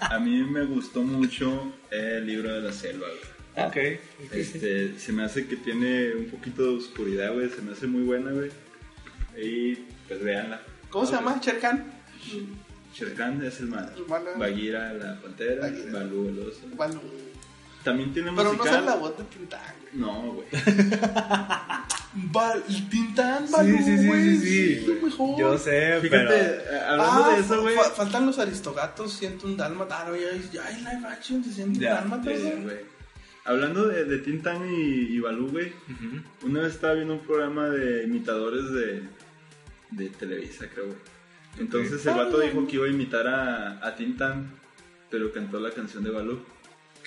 a mí me gustó mucho el libro de la selva. güey. Ok. Este, se me hace que tiene un poquito de oscuridad, güey, se me hace muy buena, güey. Y pues véanla. ¿Cómo se llama? Cherkan. Sherkan es el malo. Bagheera la pantera. Balú el oso. Balú. También tiene Pero no musical. es la voz de Tintán. güey. No, güey. Bal Tintán, Balú, Sí, sí, sí, güey, sí, sí. mejor. Yo sé, Fíjate, pero... eh, hablando Ah, de eso, güey. fa- faltan los aristogatos, siento un dálmata. Ah, no, ya, ya hay live action de siento un dálmata, Sí, güey. Hablando de, de Tintan y, y Balú, güey. Una vez estaba viendo un programa de imitadores de, de Televisa, creo, güey. Entonces el vato Ah. dijo que iba a imitar a, a Tintan, pero cantó la canción de Balú.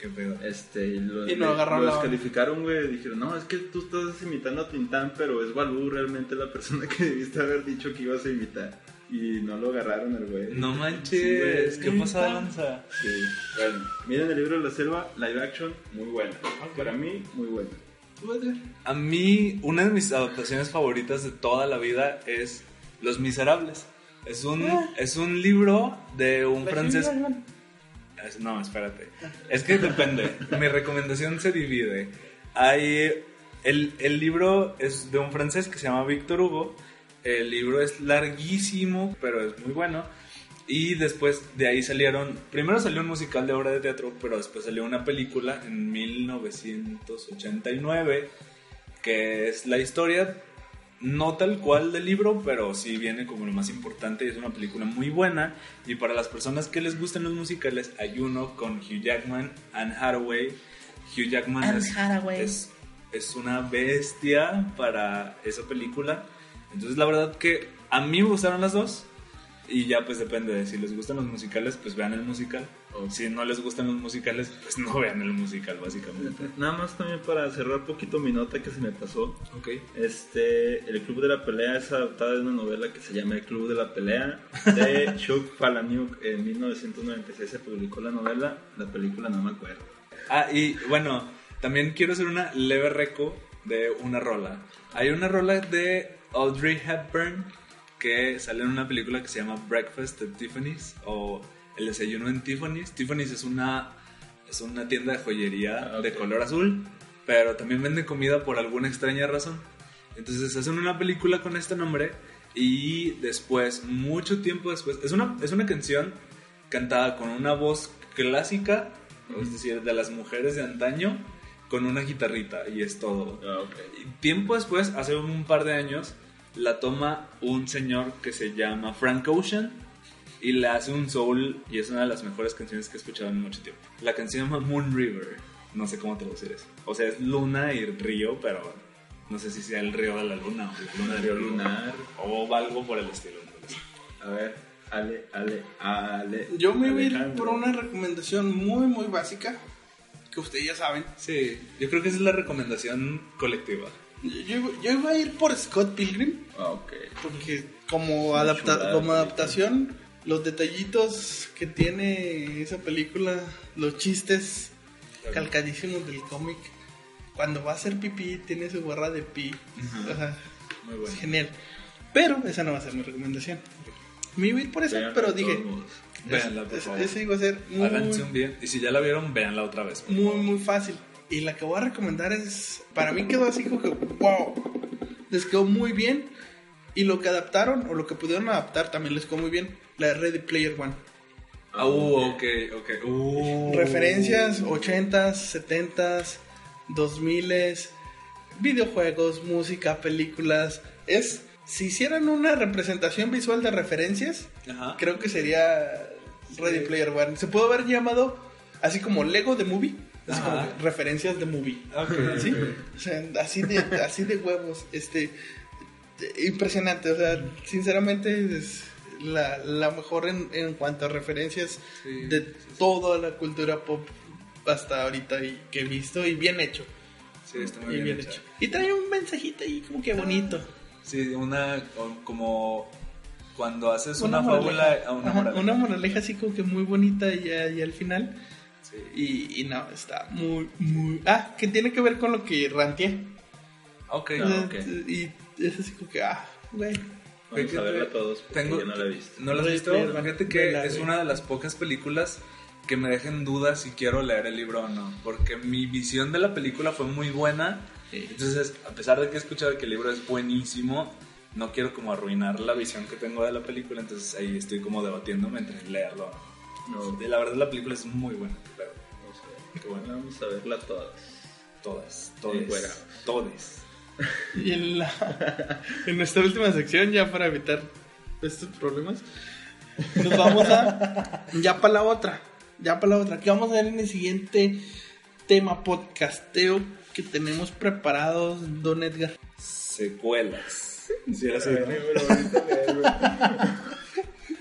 Qué pedo. Este, y lo, Y no agarró lo la- descalificaron, güey. Dijeron, no, es que tú estás imitando a Tintán, pero es Balú realmente la persona que debiste haber dicho que ibas a imitar. Y no lo agarraron el güey. No Sí, manches. ¿qué pasa de lanza? Sí, bueno. Miren el libro de la selva, live action, muy buena. Para mí, muy buena. A mí, una de mis adaptaciones favoritas de toda la vida es Los Miserables. Es un, Ah. es un libro de un La francés. Es- No, espérate. Es que depende. Mi recomendación se divide. Hay. El, el libro es de un francés que se llama Víctor Hugo. El libro es larguísimo, pero es muy bueno. Y después de ahí salieron. Primero salió un musical de obra de teatro, pero después salió una película en 1989 que es la historia no tal cual del libro, pero sí viene como lo más importante y es una película muy buena. Y para las personas que les gustan los musicales, hay uno con Hugh Jackman, Anne Hathaway. Hugh Jackman Anne es, Hathaway. es, es una bestia para esa película. Entonces la verdad que a mí me gustaron las dos. Y ya pues depende de si les gustan los musicales, pues vean el musical. O si no les gustan los musicales, pues no vean el musical básicamente. Nada más también para cerrar poquito mi nota que se me pasó. Ok. Este, El Club de la Pelea es adaptada de una novela que se llama El Club de la Pelea de Chuck Palahniuk. En 1996 se publicó la novela, la película no me acuerdo. Ah, y bueno, también quiero hacer una leve reco de una rola. Hay una rola de Audrey Hepburn que sale en una película que se llama Breakfast at Tiffany's o El desayuno en Tiffany's. Tiffany's es una, es una tienda de joyería Ah, de color azul, pero también vende comida por alguna extraña razón. Entonces hacen una película con este nombre y después, mucho tiempo después, es una, es una canción cantada con una voz clásica, es decir, de las mujeres de antaño, con una guitarrita y es todo. Ah. Y tiempo después, hace un par de años, la toma un señor que se llama Frank Ocean y le hace un soul y es una de las mejores canciones que he escuchado en mucho tiempo. La canción se llama Moon River, no sé cómo traducir eso. O sea, es luna y río, pero no sé si sea el río de la luna o la luna del Río lunar. o algo por el estilo. A ver, Ale, Ale, Ale. Yo me voy a ir Alejandro. por una recomendación muy, muy básica. Que ustedes ya saben. Sí, yo creo que esa es la recomendación colectiva. Yo, yo iba a ir por Scott Pilgrim. Ah, ok. Porque como, adapta- chulada como adaptación, los detallitos que tiene esa película, los chistes calcadísimos del cómic. Cuando va a hacer pipí, tiene su barra de pi. Ajá. O sea, Muy es bueno. genial. Pero esa no va a ser mi recomendación. Me iba a ir por esa, Vean, pero dije, modos. Véanla, por es- favor. esa iba a ser muy, Háganse un bien. Y si ya la vieron, véanla otra vez. muy, muy fácil. Y la que voy a recomendar es, para mí quedó así como que, wow, les quedó muy bien. Y lo que adaptaron, o lo que pudieron adaptar, también les quedó muy bien. La de Ready Player One. Ah, uh, ok, ok. Uh. Referencias 80s, 70s, 2000s, videojuegos, música, películas. Es, si hicieran una representación visual de referencias, Ajá. creo que sería Ready Player One. Se puede haber llamado así como Lego de Movie, Ajá. como referencias de movie. Ok. ¿Sí? O sea, así de, así de huevos. Este, impresionante. O sea, sinceramente es la, la mejor en, en cuanto a referencias Sí, de toda la cultura pop hasta ahorita y que he visto y bien hecho. Sí, está muy y bien, hecho. Y trae un mensajito ahí como que bonito. Sí, una como cuando haces una, fábula, una Ajá, moraleja. una moraleja así como que muy bonita y al final. Y, y no, está muy, muy... Ah, que tiene que ver con lo que ranteé. Ok. O sea, Ah, ok. Y es así como que, ah, güey. Vamos a verla todos porque tengo- yo no la he visto. ¿No lo has visto? Fíjate que Vela, es una de las pocas películas que me dejan dudas si quiero leer el libro o no. Porque mi visión de la película fue muy buena. Sí. Entonces, a pesar de que he escuchado que el libro es buenísimo, no quiero como arruinar la visión que tengo de la película. Entonces ahí estoy como debatiéndome entre leerlo o no. No, la verdad la película es muy buena. Pero vamos a ver. Qué bueno. Vamos a verla todas. todas, todas, todas. Y en, la, en nuestra última sección, ya para evitar estos problemas, nos vamos a. Ya para la otra. Ya para la otra. ¿Qué vamos a ver en el siguiente tema podcasteo que tenemos preparados, don Edgar? Secuelas. Sí, era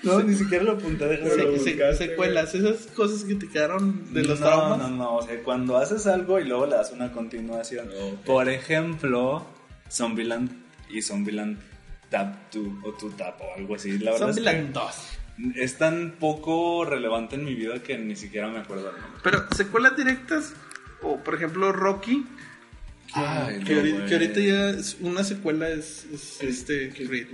¿no? No, ni siquiera lo apunté. déjame Se- se- buscaste, secuelas, esas cosas que te quedaron de los no, traumas. No, no, o sea, cuando haces algo y luego le das una continuación. Por ejemplo, Zombieland y Zombieland Tap 2 o 2 Tap o algo así. La verdad Zombieland 2. es que es tan poco relevante en mi vida que ni siquiera me acuerdo el nombre. Pero secuelas directas, o por ejemplo Rocky, que, Ay, que no, ahorita, que ahorita ya es una secuela es, es este Creed.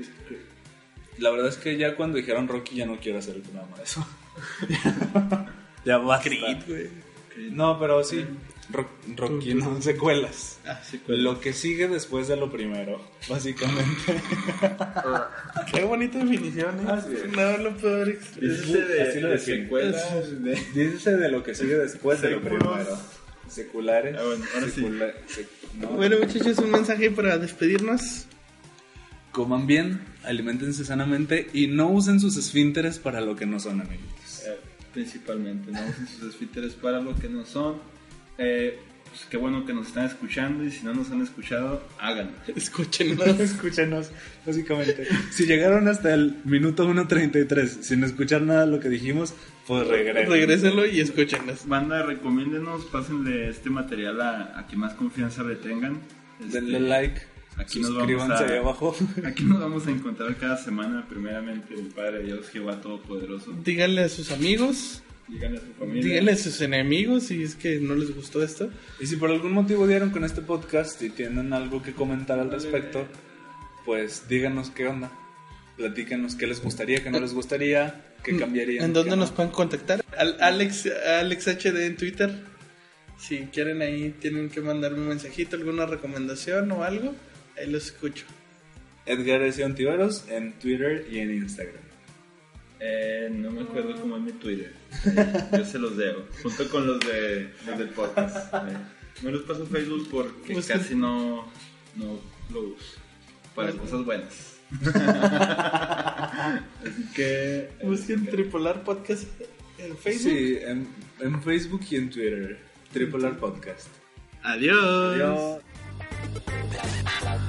La verdad es que ya cuando dijeron Rocky ya no quiero hacer el programa de eso. ya basta. güey. No, pero sí. Ro- Rocky no secuelas. Ah, Lo que sigue después de lo primero, básicamente. Qué bonita definición, ¿eh? Así es. No lo puedo Dícese de, Así lo de secuelas. de- Dícese de lo que sigue después de lo primero. Seculares. Ah, bueno, ahora sí. secula- sec- no. Bueno, muchachos, un mensaje para despedirnos. Coman bien, alimentense sanamente y no usen sus esfínteres para lo que no son, amiguitos. Eh, principalmente, no usen sus esfínteres para lo que no son. Eh, pues qué bueno que nos están escuchando y si no nos han escuchado, háganlo. Escúchenos. Escúchenos, básicamente. Si llegaron hasta el minuto 1.33 sin escuchar nada de lo que dijimos, pues regresen. Regrésenlo y escúchenos. Banda, recomiéndenos, pásenle este material a, a quien más confianza le tengan. Este, Denle like, Aquí nos vamos a- ahí abajo. Aquí nos vamos a encontrar cada semana, primeramente, el Padre Dios, Jehová Todopoderoso. Díganle a sus amigos, Díganle a su familia. díganle a sus enemigos si es que no les gustó esto. Y si por algún motivo dieron con este podcast y tienen algo que comentar al respecto, pues díganos qué onda. Platíquenos qué les gustaría, qué no les gustaría, qué cambiarían. ¿En dónde no. nos pueden contactar? Al- Alex, Alex HD en Twitter. Si quieren ahí, tienen que mandarme un mensajito, alguna recomendación o algo. Ahí los escucho. Edgar S. Ontiveros en Twitter y en Instagram. Eh, no me acuerdo cómo es mi Twitter. Eh, yo se los debo. Junto con los, de, los del podcast. Eh, no les paso Facebook porque Busquen. casi no, no lo uso. Para cosas buenas. Así que. Busquen eh, Tripolar Podcast en Facebook. Sí, en, en Facebook y en Twitter. Tripolar Podcast. Adiós. Adiós. Musik